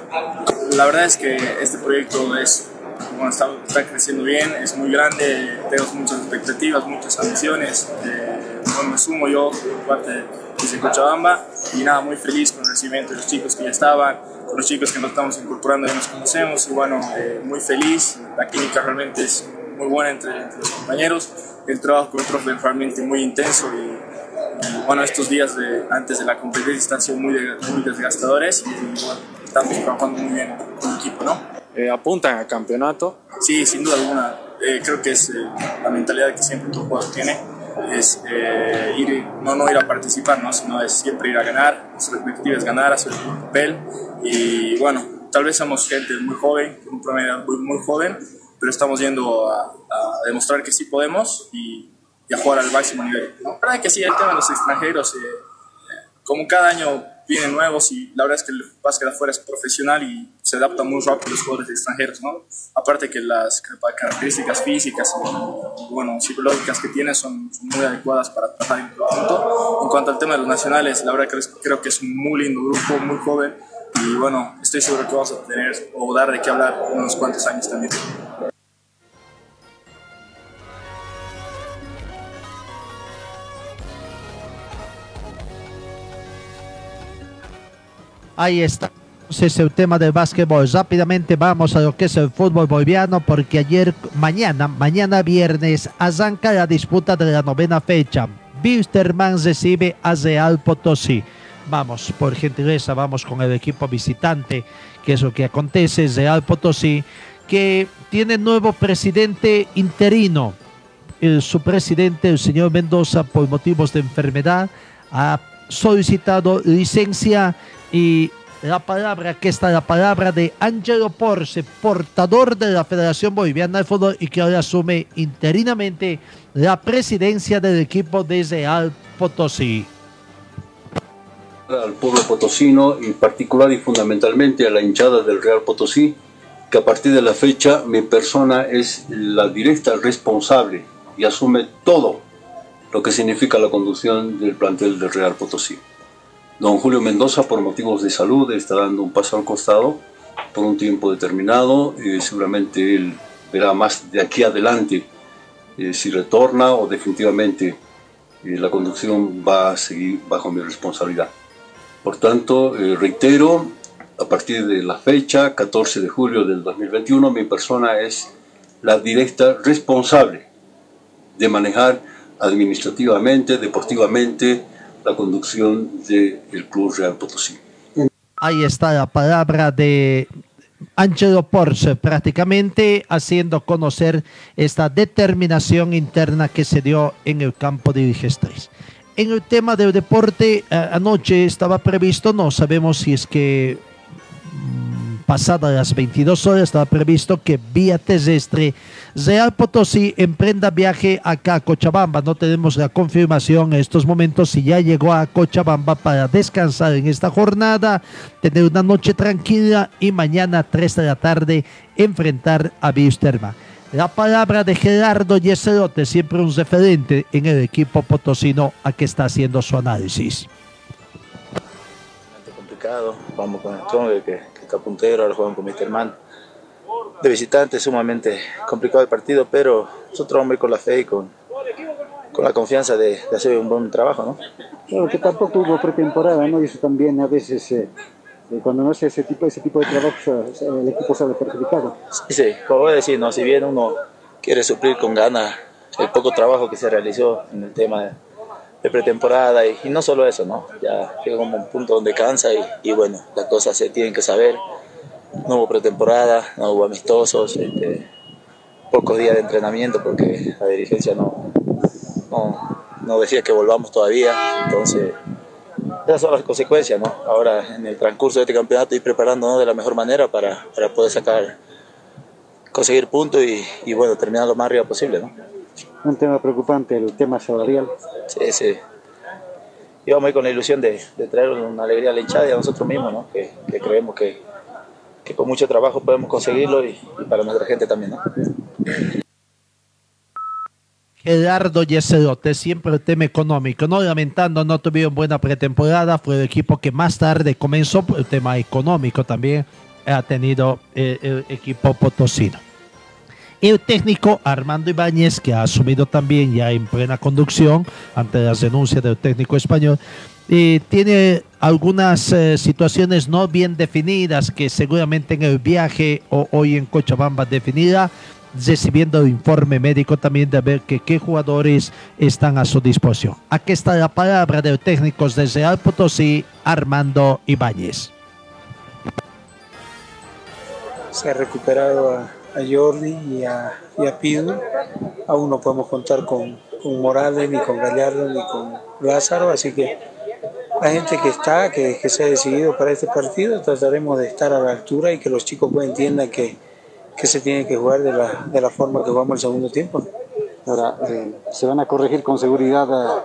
La verdad es que este proyecto es bueno, está, está, creciendo bien, es muy grande, tenemos muchas expectativas, muchas ambiciones. Eh, bueno, me sumo yo por parte de Cochabamba y nada, muy feliz con el recibimiento de los chicos que ya estaban, con los chicos que nos estamos incorporando y nos conocemos y bueno, eh, muy feliz. La química realmente es muy buena entre, entre, los compañeros, el trabajo con el profe es realmente muy intenso y, bueno, estos días de, antes de la competencia han sido muy, muy desgastadores y bueno, estamos trabajando muy bien con el equipo, ¿no? Eh, apuntan al campeonato. Sí, sin duda alguna. Eh, creo que es eh, la mentalidad que siempre todo jugador tiene. Es ir, no, no ir a participar, ¿no? sino es siempre ir a ganar. Su objetivo es ganar, hacer un papel. Y bueno, tal vez somos gente muy joven, un promedio muy, muy joven, pero estamos yendo a, a, demostrar que sí podemos y, y, a jugar al máximo nivel. La verdad que sí, el tema de los extranjeros, como cada año vienen nuevos y la verdad es que el básquet afuera es profesional y se adapta muy rápido a los jugadores extranjeros, ¿no? Aparte que las características físicas y, bueno, psicológicas que tienen son, muy adecuadas para trabajar en conjunto. En cuanto al tema de los nacionales, la verdad que creo que es un muy lindo grupo, muy joven y bueno, estoy seguro que vamos a tener o dar de qué hablar unos cuantos años también. Ahí está. Entonces el tema del básquetbol. Rápidamente vamos a lo que es el fútbol boliviano porque ayer, mañana, mañana viernes, arranca la disputa de la novena fecha. Wilstermann recibe a Real Potosí. Vamos, por gentileza, vamos con el equipo visitante, que es lo que acontece, Real Potosí, que tiene nuevo presidente interino. su presidente, el señor Mendoza, por motivos de enfermedad, ha solicitado licencia y la palabra, que está la palabra de Angelo Porce, portador de la Federación Boliviana de Fútbol y que ahora asume interinamente la presidencia del equipo de Real Potosí. Al pueblo potosino y particular y fundamentalmente a la hinchada del Real Potosí, que a partir de la fecha mi persona es la directa responsable y asume todo lo que significa la conducción del plantel del Real Potosí. Don Julio Mendoza, por motivos de salud, está dando un paso al costado por un tiempo determinado. y seguramente él verá más de aquí adelante eh, si retorna o definitivamente eh, la conducción va a seguir bajo mi responsabilidad. Por tanto, eh, reitero, a partir de la fecha, 14 de julio del 2021, mi persona es la directa responsable de manejar administrativamente, deportivamente, la conducción del Club Real Potosí. Ahí está la palabra de Angelo Porsche, prácticamente haciendo conocer esta determinación interna que se dio en el campo de Vigestres. En el tema del deporte, anoche estaba previsto, no sabemos si es que pasadas las 22 horas estaba previsto que vía terrestre Real Potosí emprenda viaje acá a Cochabamba. No tenemos la confirmación en estos momentos si ya llegó a Cochabamba para descansar en esta jornada, tener una noche tranquila y mañana a 3 de la tarde enfrentar a Biusterma. La palabra de Gerardo Yeserote, siempre un referente en el equipo potosino, a que está haciendo su análisis. complicado, vamos con el que está puntero, ahora juegan con Misterman. De visitante sumamente complicado el partido, pero nosotros vamos a ir con la fe y con, con la confianza de, hacer un buen trabajo, ¿no? Claro, que tampoco hubo pretemporada, ¿no? Y eso también a veces, eh, eh, cuando no hace ese tipo, ese tipo de trabajo, el equipo sale perjudicado. Sí, sí, como voy a decir, ¿no? Si bien uno quiere suplir con ganas el poco trabajo que se realizó en el tema pretemporada y, no solo eso, ¿no? Ya llega como un punto donde cansa y, bueno, las cosas se tienen que saber. No hubo pretemporada, no hubo amistosos, este, pocos días de entrenamiento porque la dirigencia no, no, no, decía que volvamos todavía, entonces esas son las consecuencias, ¿no? Ahora en el transcurso de este campeonato ir preparándonos de la mejor manera para, para poder sacar, conseguir puntos y, y bueno, terminar lo más arriba posible, ¿no? Un tema preocupante, el tema salarial. Sí, sí. Y vamos a ir con la ilusión de, traer una alegría a la hinchada y a nosotros mismos, ¿no? que, creemos que, con mucho trabajo podemos conseguirlo y, para nuestra gente también. ¿no? Gerardo Yesedote, siempre el tema económico, no lamentando, no tuvieron buena pretemporada, fue el equipo que más tarde comenzó, el tema económico también ha tenido el, el equipo potosino el técnico Armando Ibáñez, que ha asumido también ya en plena conducción ante las denuncias del técnico español, eh, tiene algunas eh, situaciones no bien definidas que seguramente en el viaje o hoy en Cochabamba definida, recibiendo el informe médico también de ver que qué jugadores están a su disposición. Aquí está la palabra del técnico de Real Potosí, Armando Ibáñez. Se ha recuperado a a Jordi y a, y a Pidu. Aún no podemos contar con, con, Morales, ni con Gallardo, ni con Lázaro, así que la gente que está, que, que se ha decidido para este partido, trataremos de estar a la altura y que los chicos pues entiendan que, que se tiene que jugar de la, de la forma que jugamos el segundo tiempo. Ahora, eh, ¿se van a corregir con seguridad eh,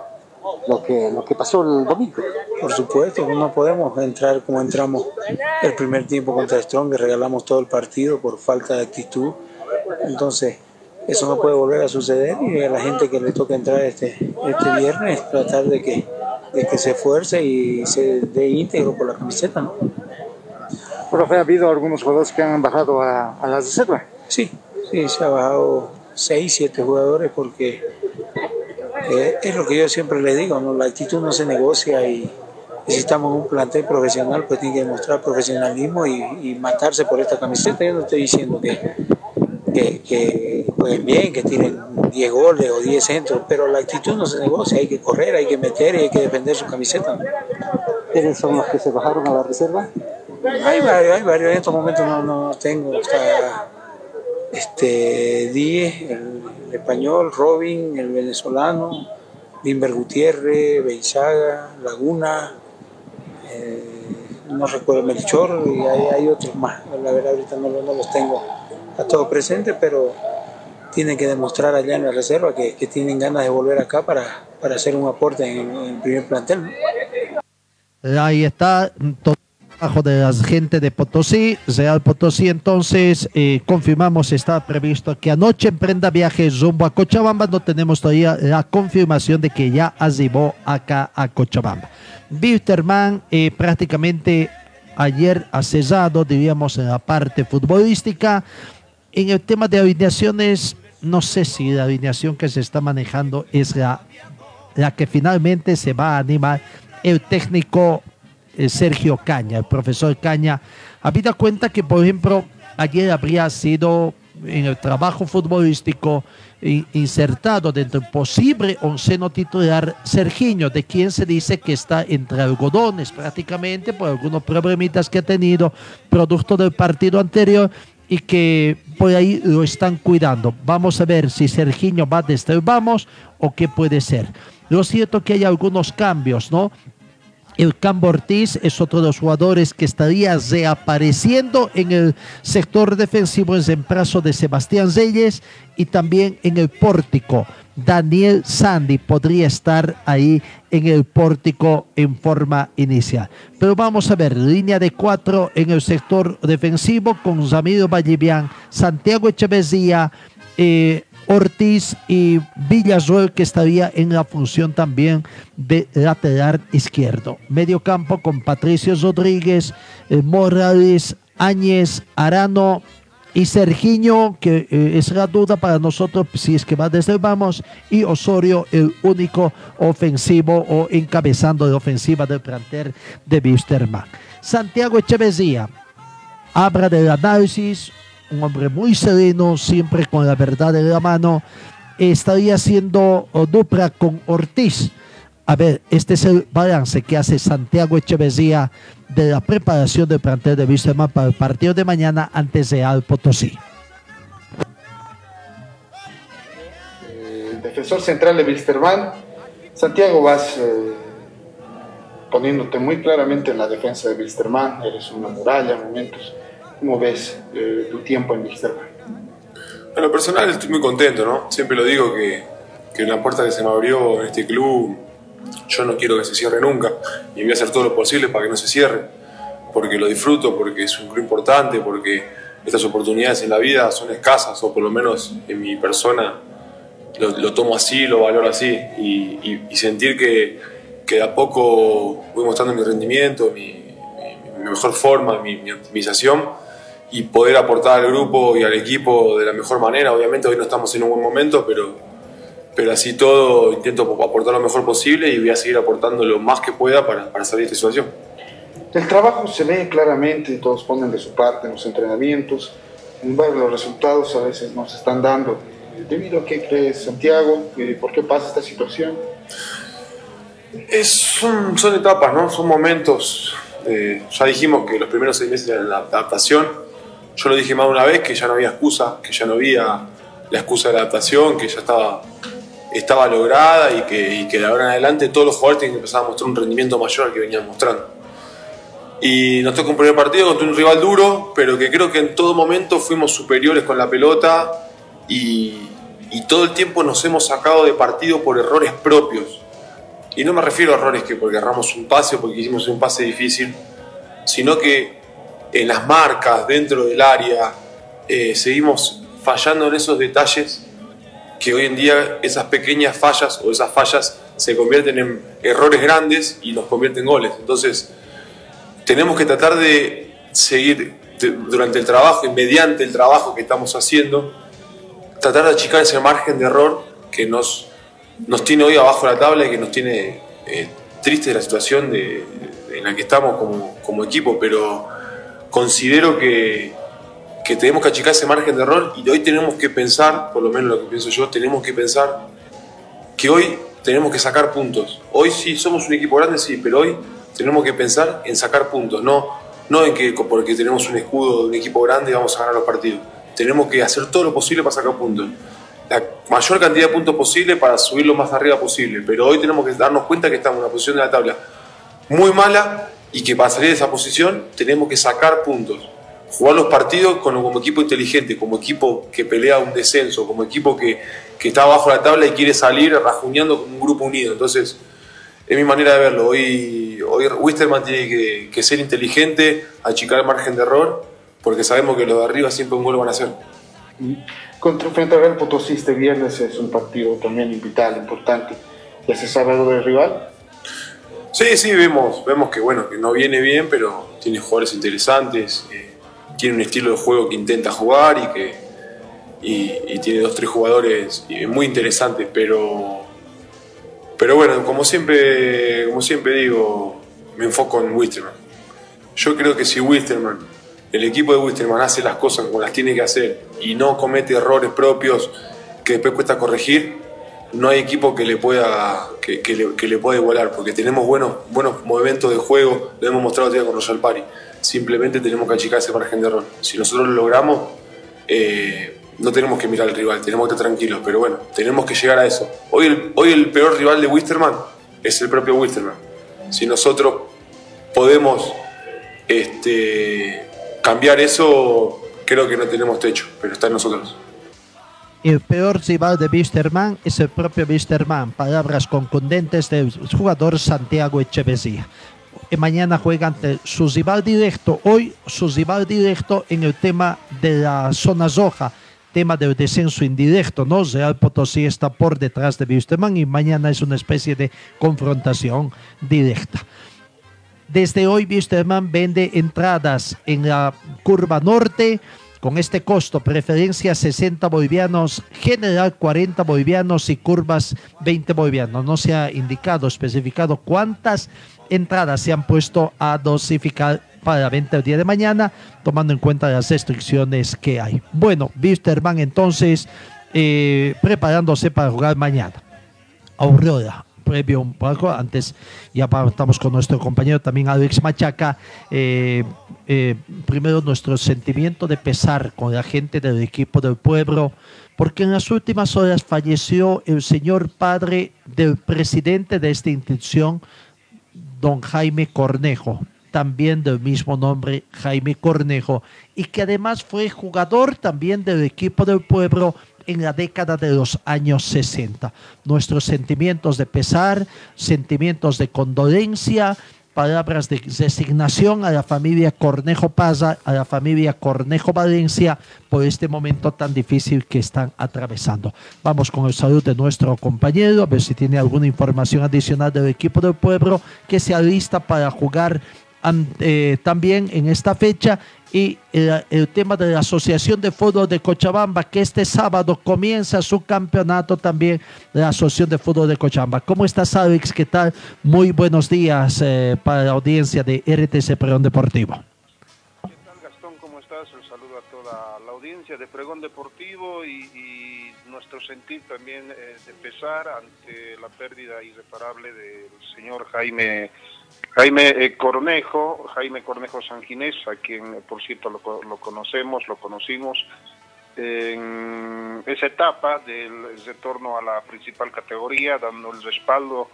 lo, que, lo que pasó el domingo? Por supuesto, no podemos entrar como entramos el primer tiempo contra Strong, regalamos todo el partido por falta de actitud. Entonces, eso no puede volver a suceder y a la gente que le toca entrar este, este viernes tratar de que, de que se esfuerce y se dé íntegro por la camiseta. ¿no? Profe, ¿ha habido algunos jugadores que han bajado a, a la reserva? Sí, sí, se ha bajado 6, 7 jugadores porque eh, es lo que yo siempre le digo, ¿no? la actitud no se negocia y necesitamos un plantel profesional, pues tiene que demostrar profesionalismo y, matarse por esta camiseta. Yo no estoy diciendo que, que, jueguen bien, que tienen 10 goles o 10 centros, pero la actitud no se negocia, hay que correr, hay que meter y hay que defender su camiseta. ¿Quiénes son los que se bajaron a la reserva? Hay varios, hay varios, en estos momentos no, no tengo. Está este, Die, el, español, Robin, el venezolano, Limber Gutiérrez, Beizaga, Laguna, eh, no recuerdo Melchor y hay, otros más. La verdad ahorita no, los tengo a todos presentes, pero tienen que demostrar allá en la reserva que, tienen ganas de volver acá para, para hacer un aporte en, el primer plantel. Ahí está trabajo de la gente de Potosí, Real Potosí. Entonces, eh, confirmamos, está previsto que anoche emprenda viaje rumbo a Cochabamba. No tenemos todavía la confirmación de que ya arribó acá a Cochabamba. Wilterman eh, prácticamente ayer ha cesado, diríamos, en la parte futbolística. En el tema de alineaciones, no sé si la alineación que se está manejando es la, la que finalmente se va a animar el técnico eh, Sergio Caña, el profesor Caña, habida cuenta que, por ejemplo, ayer habría sido en el trabajo futbolístico in- insertado dentro del posible onceno titular Sergiño, de quien se dice que está entre algodones prácticamente por algunos problemitas que ha tenido producto del partido anterior y que por ahí lo están cuidando. Vamos a ver si Sergiño va desde el vamos o qué puede ser. Lo cierto que hay algunos cambios, ¿no? El Campo Ortiz es otro de los jugadores que estaría reapareciendo en el sector defensivo en reemplazo de Sebastián Reyes y también en el pórtico. Daniel Sandy podría estar ahí en el pórtico en forma inicial. Pero vamos a ver, línea de cuatro en el sector defensivo con Ramiro Vallivian, Santiago Echeverría, eh, Ortiz y Villasuel que estaría en la función también de lateral izquierdo. Medio campo con Patricio Rodríguez, eh, Morales, Áñez, Arano y Sergiño, que eh, es la duda para nosotros si es que el vamos, y Osorio, el único ofensivo o encabezando la ofensiva del plantel de Wisterman. Santiago Echeverría, habla del análisis, un hombre muy sereno, siempre con la verdad en la mano, estaría haciendo dupla con Ortiz. A ver, este es el balance que hace Santiago Echeverría de la preparación del plantel de Wisterman para el partido de mañana antes de Al Potosí. el defensor central de Wilstermann. Santiago, vas eh, poniéndote muy claramente en la defensa de Wilstermann. Eres una muralla en momentos. ¿Cómo ves eh, tu tiempo en Wilstermann? En lo personal estoy muy contento, ¿no? Siempre lo digo que, que la puerta que se me abrió en este club, yo no quiero que se cierre nunca y voy a hacer todo lo posible para que no se cierre, porque lo disfruto, porque es un club importante, porque estas oportunidades en la vida son escasas, o por lo menos en mi persona lo, lo tomo así, lo valoro así, y, y- y sentir que, que de a poco voy mostrando mi rendimiento, mi, mi- mi mejor forma, mi, mi optimización y poder aportar al grupo y al equipo de la mejor manera. Obviamente hoy no estamos en un buen momento, pero, pero así todo intento aportar lo mejor posible y voy a seguir aportando lo más que pueda para, para salir de esta situación. El trabajo se ve claramente, todos ponen de su parte en los entrenamientos. En los resultados a veces no se están dando. ¿Debido a qué crees, Santiago? ¿Por qué pasa esta situación? Es, son, son etapas, ¿no? Son momentos. eh, ya dijimos que los primeros seis meses eran la adaptación. Yo lo dije más de una vez que ya no había excusa, que ya no había la excusa de la adaptación, que ya estaba, estaba lograda y que, de ahora en adelante todos los jugadores tienen que empezar a mostrar un rendimiento mayor al que venían mostrando. Y nos tocó un primer partido contra un rival duro, pero que creo que en todo momento fuimos superiores con la pelota y, y todo el tiempo nos hemos sacado de partido por errores propios. Y no me refiero a errores que porque erramos un pase o porque hicimos un pase difícil, sino que en las marcas, dentro del área, eh, seguimos fallando en esos detalles que hoy en día esas pequeñas fallas o esas fallas se convierten en errores grandes y nos convierten en goles. Entonces, tenemos que tratar de seguir de- durante el trabajo y mediante el trabajo que estamos haciendo, tratar de achicar ese margen de error que nos, nos tiene hoy abajo de la tabla y que nos tiene eh, triste la situación de, en la que estamos como, como equipo, pero considero que, que tenemos que achicar ese margen de error y hoy tenemos que pensar, por lo menos lo que pienso yo, tenemos que pensar que hoy tenemos que sacar puntos. Hoy sí somos un equipo grande, sí, pero hoy tenemos que pensar en sacar puntos, no, no en que porque tenemos un escudo de un equipo grande vamos a ganar los partidos. Tenemos que hacer todo lo posible para sacar puntos. La mayor cantidad de puntos posible para subir lo más arriba posible, pero hoy tenemos que darnos cuenta que estamos en una posición de la tabla muy mala y que para salir de esa posición tenemos que sacar puntos. Jugar los partidos como equipo inteligente, como equipo que pelea un descenso, como equipo que, que está abajo de la tabla y quiere salir rajuñando como un grupo unido. Entonces, es mi manera de verlo. Hoy, hoy Wisterman tiene que, que ser inteligente, achicar el margen de error, porque sabemos que los de arriba siempre un gol van a hacer. Contra frente a Real Potosí este viernes es un partido también vital, importante. ¿Ya se sabe algo del rival? Sí, sí, vemos, vemos que bueno, que no viene bien, pero tiene jugadores interesantes, eh, tiene un estilo de juego que intenta jugar y que y, tiene dos tres jugadores eh, muy interesantes, pero pero bueno, como siempre, como siempre digo, me enfoco en Wisterman. Yo creo que si Wisterman, el equipo de Wisterman hace las cosas como las tiene que hacer y no comete errores propios que después cuesta corregir, no hay equipo que le pueda que, le, pueda igualar, porque tenemos buenos, buenos movimientos de juego, lo hemos mostrado todavía con Royal Pari. Simplemente tenemos que achicar ese margen de error. Si nosotros lo logramos, eh, no tenemos que mirar al rival, tenemos que estar tranquilos, pero bueno, tenemos que llegar a eso. Hoy el, hoy el peor rival de Wisterman es el propio Wisterman. Si nosotros podemos este, cambiar eso, creo que no tenemos techo, pero está en nosotros. El peor rival de Wisterman es el propio Wisterman. Palabras concundentes del jugador Santiago Echeverría. Y mañana juega ante su rival directo. Hoy su rival directo en el tema de la zona roja tema del descenso indirecto, ¿no? Real Potosí está por detrás de Wisterman y mañana es una especie de confrontación directa. Desde hoy Wisterman vende entradas en la curva norte con este costo, preferencia 60 bolivianos, general 40 bolivianos y curvas 20 bolivianos. No se ha indicado, especificado cuántas entradas se han puesto a dosificar para la venta el día de mañana, tomando en cuenta las restricciones que hay. Bueno, Wisterman entonces eh, preparándose para jugar mañana. Aurora, previo un poco, antes ya estamos con nuestro compañero también Alex Machaca. Eh, eh, primero nuestro sentimiento de pesar con la gente del equipo del pueblo, porque en las últimas horas falleció el señor padre del presidente de esta institución, don Jaime Cornejo también del mismo nombre, Jaime Cornejo, y que además fue jugador también del equipo del pueblo en la década de los años 60. Nuestros sentimientos de pesar, sentimientos de condolencia, palabras de resignación a la familia Cornejo Paza, a la familia Cornejo Valencia por este momento tan difícil que están atravesando. Vamos con el saludo de nuestro compañero, a ver si tiene alguna información adicional del equipo del pueblo que se alista para jugar eh, también en esta fecha y el, el, tema de la Asociación de Fútbol de Cochabamba, que este sábado comienza su campeonato también de la Asociación de Fútbol de Cochabamba. ¿Cómo estás, Alex? ¿Qué tal? Muy buenos días eh, para la audiencia de RTC Pregón Deportivo. ¿Qué tal, Gastón? ¿Cómo estás? Un saludo a toda la audiencia de Pregón Deportivo y, y nuestro sentir también eh, de pesar ante la pérdida irreparable del señor Jaime Jaime eh, Cornejo, Jaime Cornejo Sanginés, a quien por cierto lo, lo, conocemos, lo conocimos en esa etapa del retorno a la principal categoría, dando el respaldo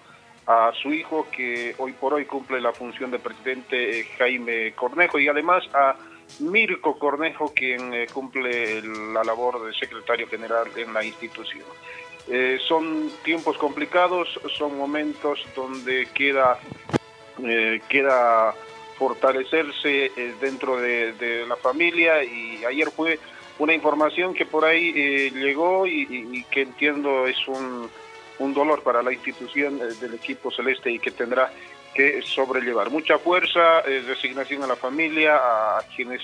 a su hijo que hoy por hoy cumple la función de presidente eh, Jaime Cornejo y además a Mirko Cornejo quien eh, cumple la labor de secretario general en la institución. Son tiempos complicados, son momentos donde queda eh, queda fortalecerse eh, dentro de, la familia y ayer fue una información que por ahí eh, llegó y, que entiendo es un, un dolor para la institución eh, del equipo celeste y que tendrá que sobrellevar. Mucha fuerza, resignación a la familia, a, quienes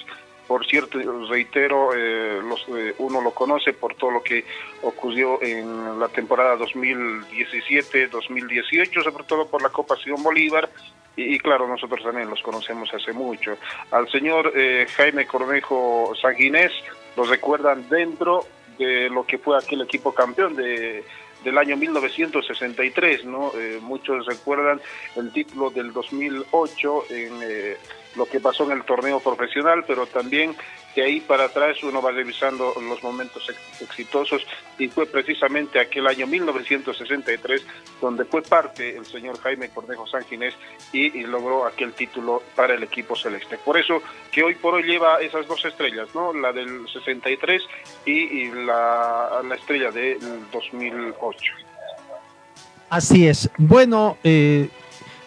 por cierto, reitero, los, eh, uno lo conoce por todo lo que ocurrió en la temporada 2017-2018, sobre todo por la Copa Simón Bolívar, y, claro, nosotros también los conocemos hace mucho. Al señor eh, Jaime Cornejo Sanguinés lo recuerdan dentro de lo que fue aquel equipo campeón de del año 1963, ¿no? Eh, muchos recuerdan el título del 2008 en eh, lo que pasó en el torneo profesional, pero también de ahí para atrás uno va revisando los momentos ex exitosos y fue precisamente aquel año 1963 donde fue parte el señor Jaime Cornejo Sanginés y, logró aquel título para el equipo celeste. Por eso que hoy por hoy lleva esas dos estrellas, ¿no? La del 63 y, la, estrella del 2008. Así es. Bueno, eh,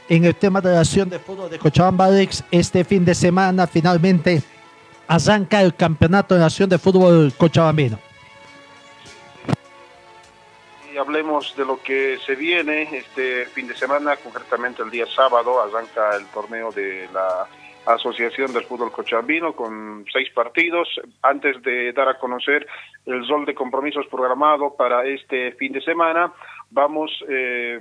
en el tema de la acción de fútbol de Cochabamba Alex. Este fin de semana finalmente arranca el campeonato de nación de fútbol cochabambino. Y hablemos de lo que se viene este fin de semana, concretamente el día sábado, arranca el torneo de la Asociación del Fútbol Cochabambino con seis partidos. Antes de dar a conocer el rol de compromisos programado para este fin de semana, vamos eh,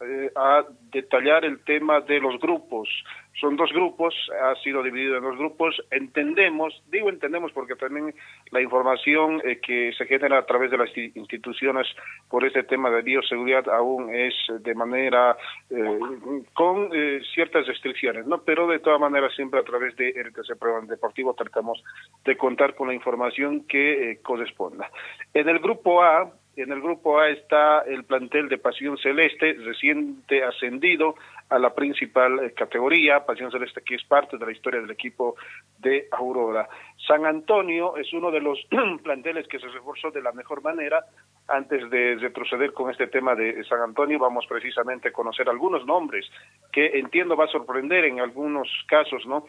eh, a detallar el tema de los grupos. Son dos grupos, ha sido dividido en dos grupos. Entendemos, digo entendemos porque también la información eh, que se genera a través de las instituciones por este tema de bioseguridad aún es de manera con ciertas restricciones, ¿no? Pero de todas maneras siempre a través de RTC Prueba Deportivo tratamos de contar con la información que corresponda. En el grupo A en el grupo A está el plantel de Pasión Celeste, reciente ascendido a la principal eh, categoría, Pasión Celeste que es parte de la historia del equipo de Aurora. San Antonio es uno de los planteles que se reforzó de la mejor manera. Antes de retroceder con este tema de San Antonio, vamos precisamente a conocer algunos nombres que entiendo va a sorprender en algunos casos, ¿no?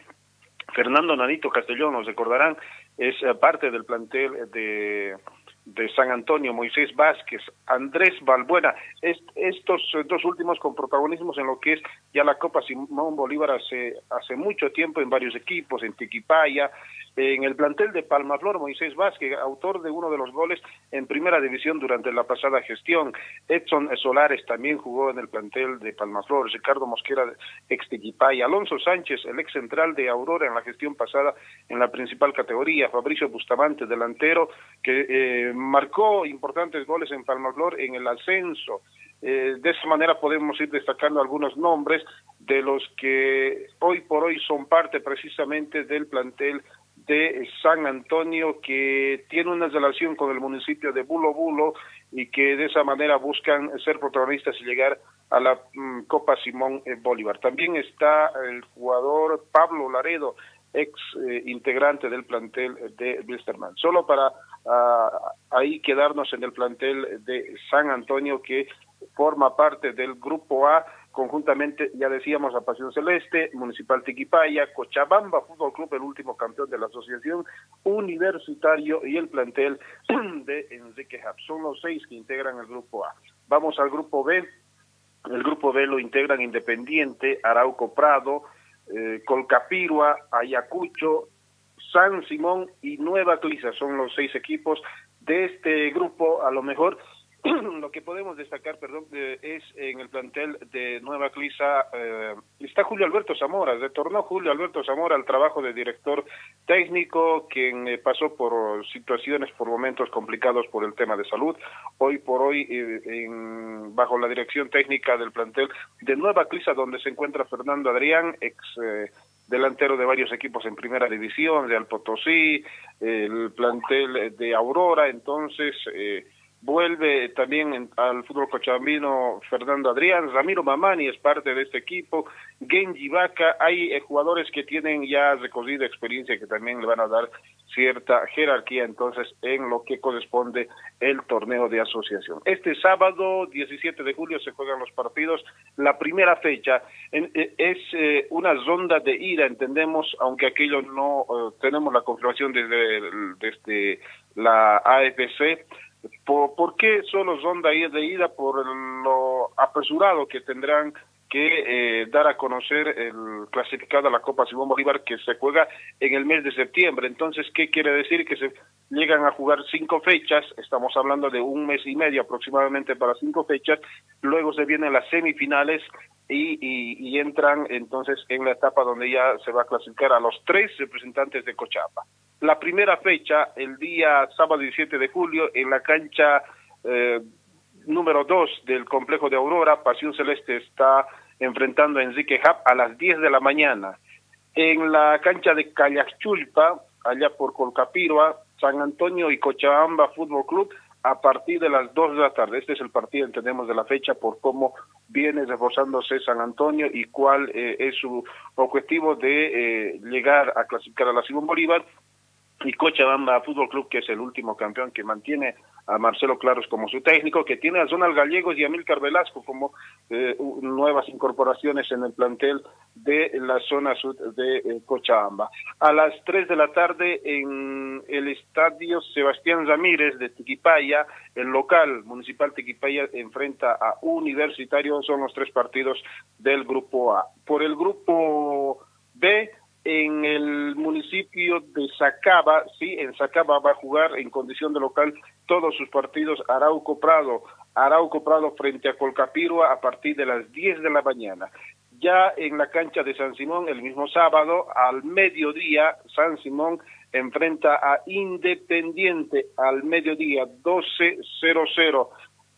Fernando Nanito Castellón, nos recordarán, es eh, parte del plantel de de San Antonio, Moisés Vázquez, Andrés Balbuena, estos dos últimos con protagonismos en lo que es ya la Copa Simón Bolívar hace, hace mucho tiempo en varios equipos, en Tiquipaya, en el plantel de Palmaflor, Moisés Vázquez, autor de uno de los goles en primera división durante la pasada gestión. Edson Solares también jugó en el plantel de Palmaflor. Ricardo Mosquera, ex Tiquipaya. Alonso Sánchez, el ex central de Aurora en la gestión pasada en la principal categoría. Fabricio Bustamante, delantero, que eh, marcó importantes goles en Palmaflor en el ascenso. Eh, de esa manera podemos ir destacando algunos nombres de los que hoy por hoy son parte precisamente del plantel de San Antonio que tiene una relación con el municipio de Bulo Bulo y que de esa manera buscan ser protagonistas y llegar a la mm, Copa Simón Bolívar. También está el jugador Pablo Laredo, ex eh, integrante del plantel de Wilstermann. Solo para ah, ahí quedarnos en el plantel de San Antonio que forma parte del grupo A conjuntamente, ya decíamos, a Pasión Celeste, Municipal Tiquipaya, Cochabamba Fútbol Club, el último campeón de la asociación, Universitario y el plantel de Enrique Hub. Son los seis que integran el grupo A. Vamos al grupo B. El grupo B lo integran Independiente, Arauco Prado, eh, Colcapirua, Ayacucho, San Simón y Nueva Clisa. Son los seis equipos de este grupo. A lo mejor lo que podemos destacar, perdón, es en el plantel de Nueva Clisa, eh, está Julio Alberto Zamora, retornó Julio Alberto Zamora al trabajo de director técnico, quien eh, pasó por situaciones, por momentos complicados por el tema de salud. Hoy por hoy, eh, en, bajo la dirección técnica del plantel de Nueva Clisa, donde se encuentra Fernando Adrián, ex delantero de varios equipos en primera división, de Potosí, el plantel de Aurora, entonces... Eh, Vuelve también al fútbol cochabambino Fernando Adrián, Ramiro Mamani es parte de este equipo, Genji Vaca, hay eh, jugadores que tienen ya recorrido experiencia que también le van a dar cierta jerarquía entonces en lo que corresponde el torneo de asociación. Este sábado 17 de julio se juegan los partidos, la primera fecha eh, es eh, una ronda de ida, entendemos, aunque aquello no tenemos la confirmación desde, desde la AFC, ¿Por, ¿Por, qué solo son de ida? Por lo apresurado que tendrán que eh, dar a conocer el clasificado a la Copa Simón Bolívar que se juega en el mes de septiembre. Entonces, ¿qué quiere decir? Que se llegan a jugar cinco fechas, estamos hablando de un mes y medio aproximadamente para cinco fechas, luego se vienen las semifinales y, y, entran entonces en la etapa donde ya se va a clasificar a los tres representantes de Cochapa. La primera fecha, el día sábado 17 de julio, en la cancha eh, número 2 del complejo de Aurora, Pasión Celeste está enfrentando a Enrique Hub a las 10 de la mañana. En la cancha de Callachulpa, allá por Colcapirua, San Antonio y Cochabamba Fútbol Club, a partir de las 2 de la tarde. Este es el partido, entendemos, de la fecha por cómo viene reforzándose San Antonio y cuál eh, es su objetivo de eh, llegar a clasificar a la Simón Bolívar y Cochabamba Fútbol Club, que es el último campeón que mantiene a Marcelo Claros como su técnico, que tiene a Zonal Gallegos y a Milcar Velasco como eh, nuevas incorporaciones en el plantel de la zona sur de eh, Cochabamba. A las 3 de la tarde en el estadio Sebastián Ramírez de Tiquipaya, el local municipal Tiquipaya enfrenta a Universitario, son los tres partidos del grupo A. Por el grupo B, en el municipio de Sacaba, sí, en Sacaba va a jugar en condición de local todos sus partidos Arauco Prado, Arauco Prado frente a Colcapirua a partir de las 10 de la mañana. Ya en la cancha de San Simón, el mismo sábado, al mediodía, San Simón enfrenta a Independiente al mediodía 12.00.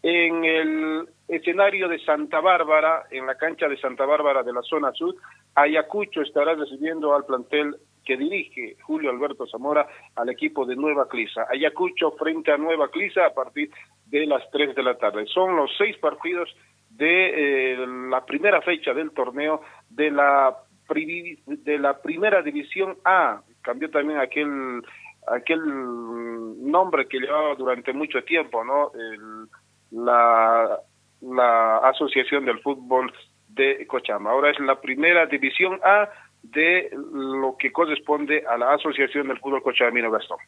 En el escenario de Santa Bárbara, en la cancha de Santa Bárbara de la zona sur, Ayacucho estará recibiendo al plantel que dirige Julio Alberto Zamora al equipo de Nueva Clisa. Ayacucho frente a Nueva Clisa a partir de las 3 de la tarde. Son los seis partidos de eh, la primera fecha del torneo de la de la primera división A. Cambió también aquel aquel nombre que llevaba durante mucho tiempo, ¿no? la, la Asociación del Fútbol de Cochama. Ahora es la primera división A de lo que corresponde a la Asociación del Fútbol Cochabamino Gastón.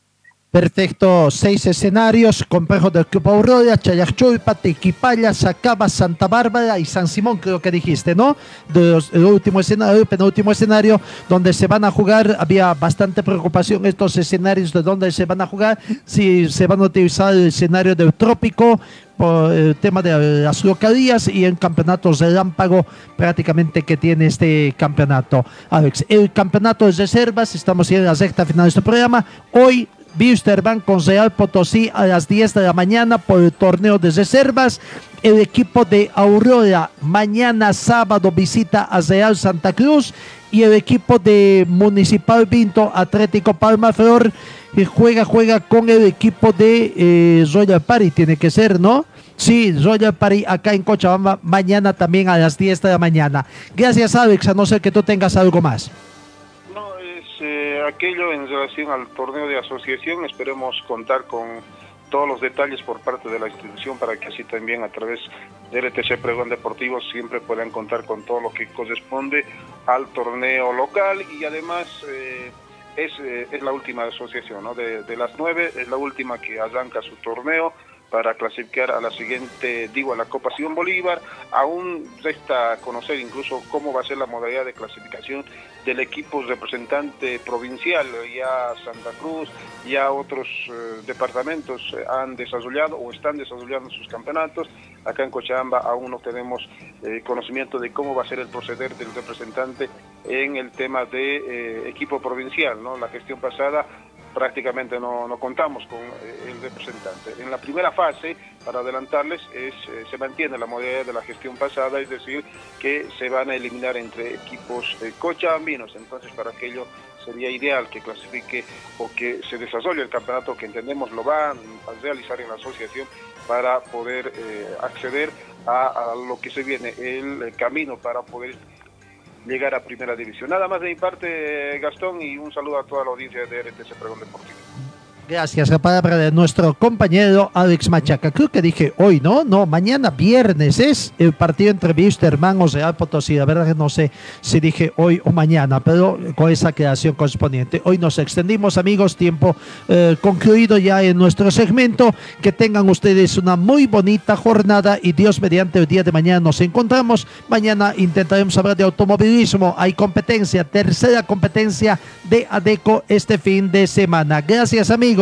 Perfecto, seis escenarios, complejo del Club Aurora, Chayachulpa, Tequipaya, Sacaba, Santa Bárbara y San Simón, creo que dijiste, ¿no? El último escenario, penúltimo escenario, donde se van a jugar, había bastante preocupación estos escenarios de dónde se van a jugar, si se van a utilizar el escenario del trópico, por el tema de las localías y en campeonatos de lámpago prácticamente que tiene este campeonato. Alex, el campeonato de reservas, estamos en la recta final de este programa, hoy Wisterman con Real Potosí a las 10 de la mañana por el torneo de reservas. El equipo de Aurora mañana sábado visita a Real Santa Cruz y el equipo de Municipal Vinto Atlético Palma Flor eh, juega, juega con el equipo de eh, Royal Party, tiene que ser, ¿no? Sí, Royal Party acá en Cochabamba mañana también a las 10 de la mañana. Gracias Alex, a no ser que tú tengas algo más aquello en relación al torneo de asociación, esperemos contar con todos los detalles por parte de la institución para que así también a través del RTC Pregón Deportivo siempre puedan contar con todo lo que corresponde al torneo local y además eh, es, eh, es, la última asociación, ¿no? De, las nueve es la última que arranca su torneo para clasificar a la siguiente, digo, a la Copa Simón Bolívar. Aún resta conocer incluso cómo va a ser la modalidad de clasificación del equipo representante provincial. Ya Santa Cruz, ya otros eh, departamentos eh, han desarrollado o están desarrollando sus campeonatos. Acá en Cochabamba aún no tenemos eh, conocimiento de cómo va a ser el proceder del representante en el tema de equipo provincial. ¿no? La gestión pasada prácticamente no, no, contamos con eh, el representante. En la primera fase, para adelantarles, es, eh, se mantiene la modalidad de la gestión pasada, es decir, que se van a eliminar entre equipos eh, cochabambinos, entonces para aquello sería ideal que clasifique o que se desarrolle el campeonato que entendemos lo van a realizar en la asociación para poder acceder a, a, lo que se viene, el camino para poder llegar a Primera División. Nada más de mi parte, Gastón, y un saludo a toda la audiencia de RTC Pregón Deportivo. Gracias, la palabra de nuestro compañero Alex Machaca. Creo que dije hoy, ¿no? No, mañana viernes es el partido entre Wisterman o Real Potosí. La verdad que no sé si dije hoy o mañana, pero con esa creación correspondiente. Hoy nos extendimos, amigos, tiempo eh, concluido ya en nuestro segmento. Que tengan ustedes una muy bonita jornada y Dios mediante el día de mañana nos encontramos. Mañana intentaremos hablar de automovilismo. Hay competencia, tercera competencia de ADECO este fin de semana. Gracias, amigos